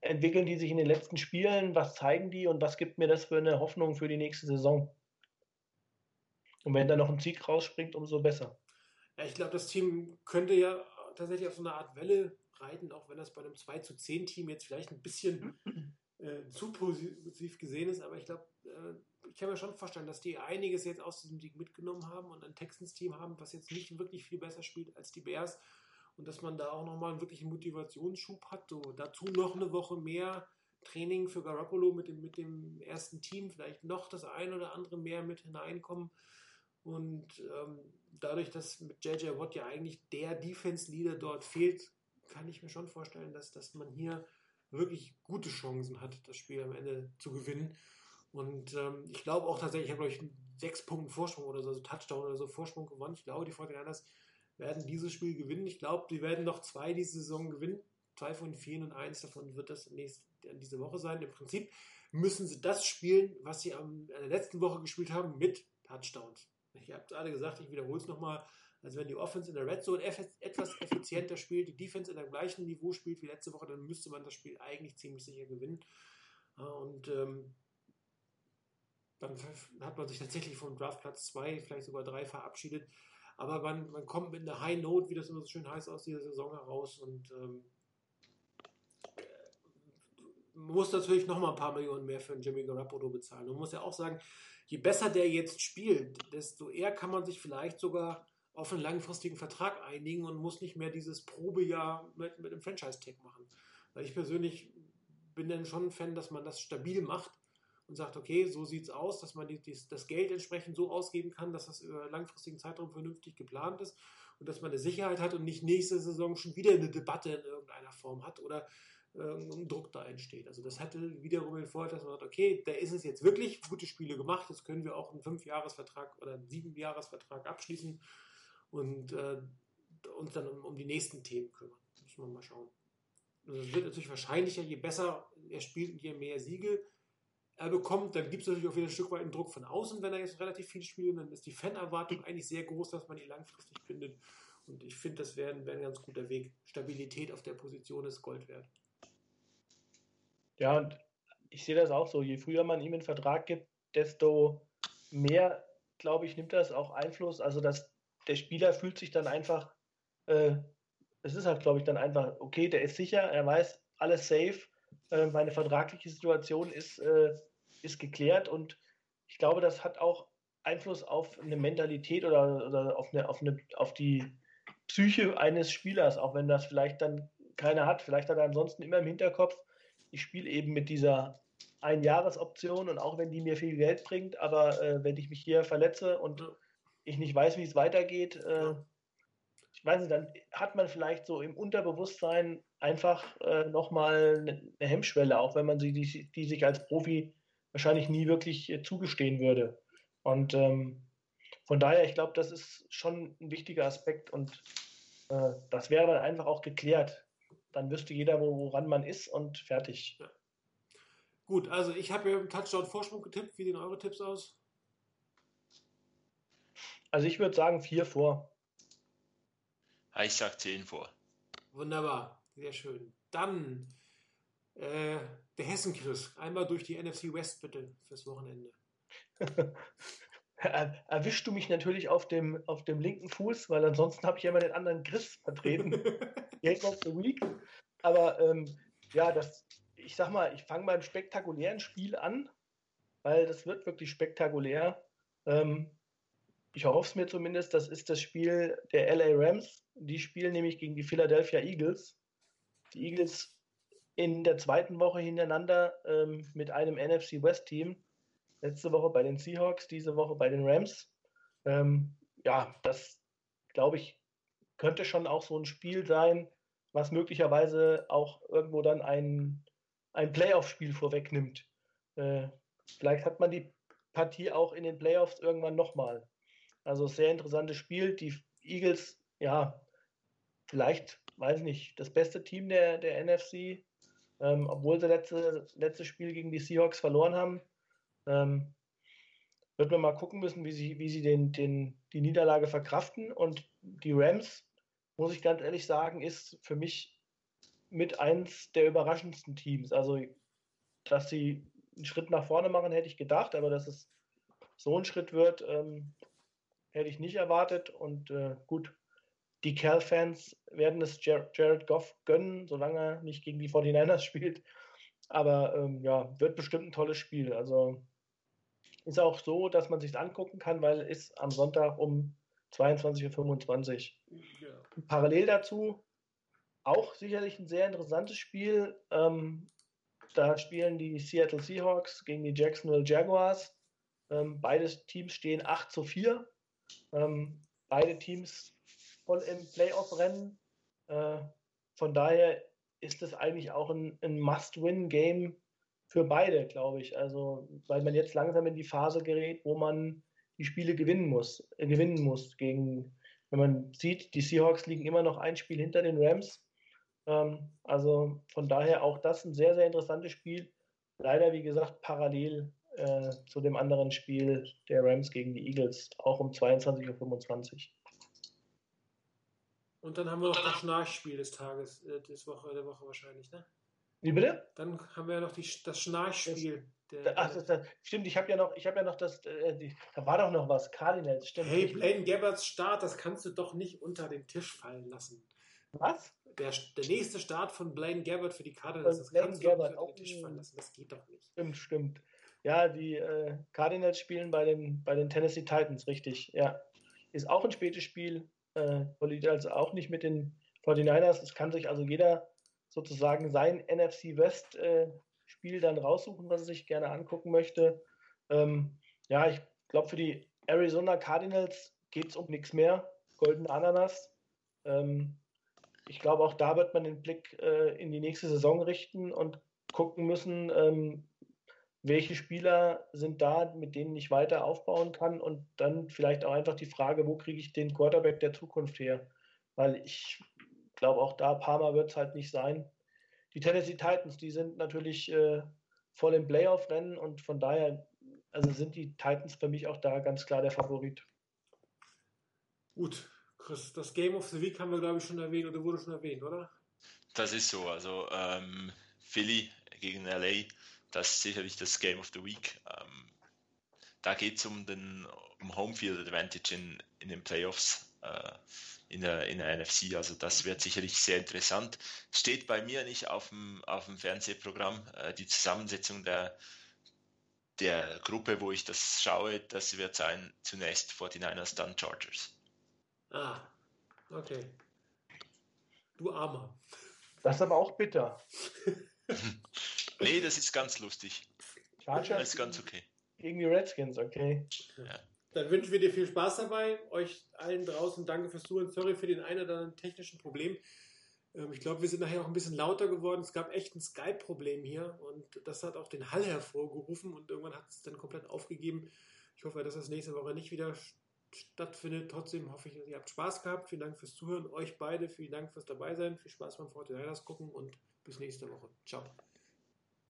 entwickeln die sich in den letzten Spielen? Was zeigen die und was gibt mir das für eine Hoffnung für die nächste Saison? Und wenn da noch ein Sieg rausspringt, umso besser. Ja, ich glaube, das Team könnte ja tatsächlich auf so eine Art Welle reiten, auch wenn das bei einem 2 zu 10 Team jetzt vielleicht ein bisschen äh, zu positiv gesehen ist, aber ich glaube, äh, ich kann mir schon vorstellen, dass die einiges jetzt aus diesem Sieg mitgenommen haben und ein Texans-Team haben, was jetzt nicht wirklich viel besser spielt als die Bears und dass man da auch nochmal einen wirklichen Motivationsschub hat. So, dazu noch eine Woche mehr Training für Garoppolo mit dem, mit dem ersten Team, vielleicht noch das ein oder andere mehr mit hineinkommen. Und ähm, dadurch, dass mit JJ Watt ja eigentlich der Defense-Leader dort fehlt, kann ich mir schon vorstellen, dass, dass man hier wirklich gute Chancen hat, das Spiel am Ende zu gewinnen. Und ähm, ich glaube auch tatsächlich, ich habe, glaube ich, sechs Punkten Vorsprung oder so, also Touchdown oder so Vorsprung gewonnen. Ich glaube, die 49ers werden dieses Spiel gewinnen. Ich glaube, die werden noch zwei diese Saison gewinnen. Zwei von vier und eins davon wird das nächste, diese Woche sein. Im Prinzip müssen sie das spielen, was sie am, in der letzten Woche gespielt haben, mit Touchdowns. Ich habe es alle gesagt, ich wiederhole es nochmal. Also wenn die Offense in der Red Zone etwas effizienter spielt, die Defense in dem gleichen Niveau spielt wie letzte Woche, dann müsste man das Spiel eigentlich ziemlich sicher gewinnen. Und ähm, dann hat man sich tatsächlich vom Draftplatz 2, vielleicht sogar 3 verabschiedet. Aber man, man kommt mit einer High Note, wie das immer so schön heißt, aus dieser Saison heraus und ähm, muss natürlich noch mal ein paar Millionen mehr für einen Jimmy Garoppolo bezahlen. Man muss ja auch sagen, je besser der jetzt spielt, desto eher kann man sich vielleicht sogar auf einen langfristigen Vertrag einigen und muss nicht mehr dieses Probejahr mit, mit einem Franchise-Tag machen. Weil ich persönlich bin dann schon ein Fan, dass man das stabil macht und sagt, okay, so sieht es aus, dass man die, dies- das Geld entsprechend so ausgeben kann, dass das über einen langfristigen Zeitraum vernünftig geplant ist und dass man eine Sicherheit hat und nicht nächste Saison schon wieder eine Debatte in irgendeiner Form hat oder irgendein Druck da entsteht. Also das hatte wiederum den Vorteil, dass man sagt, okay, da ist es jetzt wirklich gute Spiele gemacht, jetzt können wir auch einen Fünfjahresvertrag oder einen Siebenjahresvertrag abschließen und äh, uns dann um, um die nächsten Themen kümmern. Müssen wir mal schauen. Also es wird natürlich wahrscheinlicher, je besser er spielt und je mehr Siege er bekommt, dann gibt es natürlich auch wieder ein Stück weit einen Druck von außen, wenn er jetzt relativ viel spielt. Dann ist die Fanerwartung eigentlich sehr groß, dass man ihn langfristig bindet. Und ich finde, das wäre wär ein ganz guter Weg. Stabilität auf der Position ist Gold wert. Ja, und ich sehe das auch so. Je früher man ihm einen Vertrag gibt, desto mehr, glaube ich, nimmt das auch Einfluss. Also, dass der Spieler fühlt sich dann einfach, äh, es ist halt, glaube ich, dann einfach, okay, der ist sicher, er weiß, alles safe, äh, meine vertragliche Situation ist, äh, ist geklärt und ich glaube, das hat auch Einfluss auf eine Mentalität oder, oder auf, eine, auf, eine, auf die Psyche eines Spielers, auch wenn das vielleicht dann keiner hat. Vielleicht hat er ansonsten immer im Hinterkopf, ich spiele eben mit dieser Einjahresoption und auch wenn die mir viel Geld bringt, aber äh, wenn ich mich hier verletze und. Ich nicht weiß, wie es weitergeht, äh, ich weiß nicht, dann hat man vielleicht so im Unterbewusstsein einfach äh, nochmal eine eine Hemmschwelle, auch wenn man sie, die, die sich als Profi wahrscheinlich nie wirklich äh, zugestehen würde. Und ähm, von daher, ich glaube, das ist schon ein wichtiger Aspekt und äh, das wäre dann einfach auch geklärt. Dann wüsste jeder, wo- woran man ist und fertig. Gut, also ich habe ja im Touchdown Vorsprung getippt. Wie sehen eure Tipps aus? Also ich würde sagen, vier vor. Ja, Ich sag 10 vor. Wunderbar, sehr schön. Dann äh, der Hessen-Chris. Einmal durch die NFC West bitte fürs Wochenende. Er, erwischst du mich natürlich auf dem, auf dem linken Fuß, weil ansonsten habe ich ja immer den anderen Chris vertreten. Game of the Week. Aber ähm, ja, das, ich sag mal, ich fange beim spektakulären Spiel an, weil das wird wirklich spektakulär. Ähm, ich hoffe es mir zumindest, das ist das Spiel der LA Rams. Die spielen nämlich gegen die Philadelphia Eagles. Die Eagles in der zweiten Woche hintereinander ähm, mit einem NFC West Team. Letzte Woche bei den Seahawks, diese Woche bei den Rams. Ähm, ja, das glaube ich, könnte schon auch so ein Spiel sein, was möglicherweise auch irgendwo dann ein, ein Playoff-Spiel vorwegnimmt. Äh, vielleicht hat man die Partie auch in den Playoffs irgendwann nochmal. Also sehr interessantes Spiel. Die Eagles, ja, vielleicht, weiß nicht, das beste Team der, der NFC, ähm, obwohl sie letzte, Spiel gegen die Seahawks verloren haben. Ähm, wird man mal gucken müssen, wie sie, wie sie den, den, die Niederlage verkraften. Und die Rams, muss ich ganz ehrlich sagen, ist für mich mit eins der überraschendsten Teams. Also, dass sie einen Schritt nach vorne machen, hätte ich gedacht, aber dass es so ein Schritt wird, ähm, hätte ich nicht erwartet. Und äh, gut, die Cal-Fans werden es Jar Jared Goff gönnen, solange er nicht gegen die 49ers spielt. Aber ähm, ja, wird bestimmt ein tolles Spiel. Also ist auch so, dass man sich angucken kann, weil es ist am Sonntag um 22.25 Uhr. Ja. Parallel dazu auch sicherlich ein sehr interessantes Spiel. Ähm, da spielen die Seattle Seahawks gegen die Jacksonville Jaguars. Ähm, beide Teams stehen 8 zu 4. Ähm, beide Teams voll im Playoff-Rennen. Äh, von daher ist es eigentlich auch ein, ein Must-Win-Game für beide, glaube ich. Also, weil man jetzt langsam in die Phase gerät, wo man die Spiele gewinnen muss, äh, gewinnen muss gegen, wenn man sieht, die Seahawks liegen immer noch ein Spiel hinter den Rams. Ähm, also von daher auch das ein sehr, sehr interessantes Spiel. Leider, wie gesagt, parallel äh, zu dem anderen Spiel der Rams gegen die Eagles, auch um 22.25 Uhr. Und dann haben wir noch das Schnarchspiel des Tages, äh, des Woche, der Woche wahrscheinlich, ne? Wie bitte? Dann haben wir ja noch die, das Schnarchspiel. Der, Ach, das, das, stimmt, ich habe ja noch, ich habe ja noch das, äh, die, da war doch noch was, Cardinals, stimmt. hey. Blaine Gabbards Start, das kannst du doch nicht unter den Tisch fallen lassen. Was? Der, der nächste Start von Blaine Gabbard für die Cardinals, das Blaine kannst du doch Gabbert, nicht unter den Tisch fallen lassen. Das geht doch nicht. Stimmt, stimmt. Ja, die äh, Cardinals spielen bei den, bei den Tennessee Titans, richtig. Ja. Ist auch ein spätes Spiel. Äh, also auch nicht mit den 49ers. Es kann sich also jeder sozusagen sein NFC West äh, Spiel dann raussuchen, was er sich gerne angucken möchte. Ähm, ja, ich glaube, für die Arizona Cardinals geht es um nichts mehr. Golden Ananas. Ähm, ich glaube, auch da wird man den Blick äh, in die nächste Saison richten und gucken müssen, ähm, welche Spieler sind da, mit denen ich weiter aufbauen kann und dann vielleicht auch einfach die Frage, wo kriege ich den Quarterback der Zukunft her? Weil ich glaube, auch da Palmer wird es halt nicht sein. Die Tennessee Titans, die sind natürlich äh, voll im Playoff-Rennen und von daher also sind die Titans für mich auch da ganz klar der Favorit. Gut, Chris, das Game of the Week haben wir, glaube ich, schon erwähnt oder wurde schon erwähnt, oder? Das ist so. Also ähm, Philly gegen LA, das ist sicherlich das Game of the Week. Ähm, da geht es um den um Homefield Advantage in, in den Playoffs äh, in, der, in der NFC. Also das wird sicherlich sehr interessant. Steht bei mir nicht auf dem, auf dem Fernsehprogramm. Äh, die Zusammensetzung der, der Gruppe, wo ich das schaue, das wird sein zunächst 49ers, dann Chargers. Ah, okay. Du Armer. Das ist aber auch bitter. Nee, das ist ganz lustig. Das Chargers ist ganz okay. gegen die Redskins, okay. Dann wünschen wir dir viel Spaß dabei. Euch allen draußen danke fürs Zuhören. Sorry für den einen oder anderen technischen Problem. Ähm, Ich glaube, wir sind nachher auch ein bisschen lauter geworden. Es gab echt ein Skype-Problem hier und das hat auch den Hall hervorgerufen und irgendwann hat es dann komplett aufgegeben. Ich hoffe, dass das nächste Woche nicht wieder stattfindet. Trotzdem hoffe ich, ihr habt Spaß gehabt. Vielen Dank fürs Zuhören. Euch beide vielen Dank fürs Dabeisein. Viel Spaß beim Fortinanders gucken und bis nächste Woche. Ciao.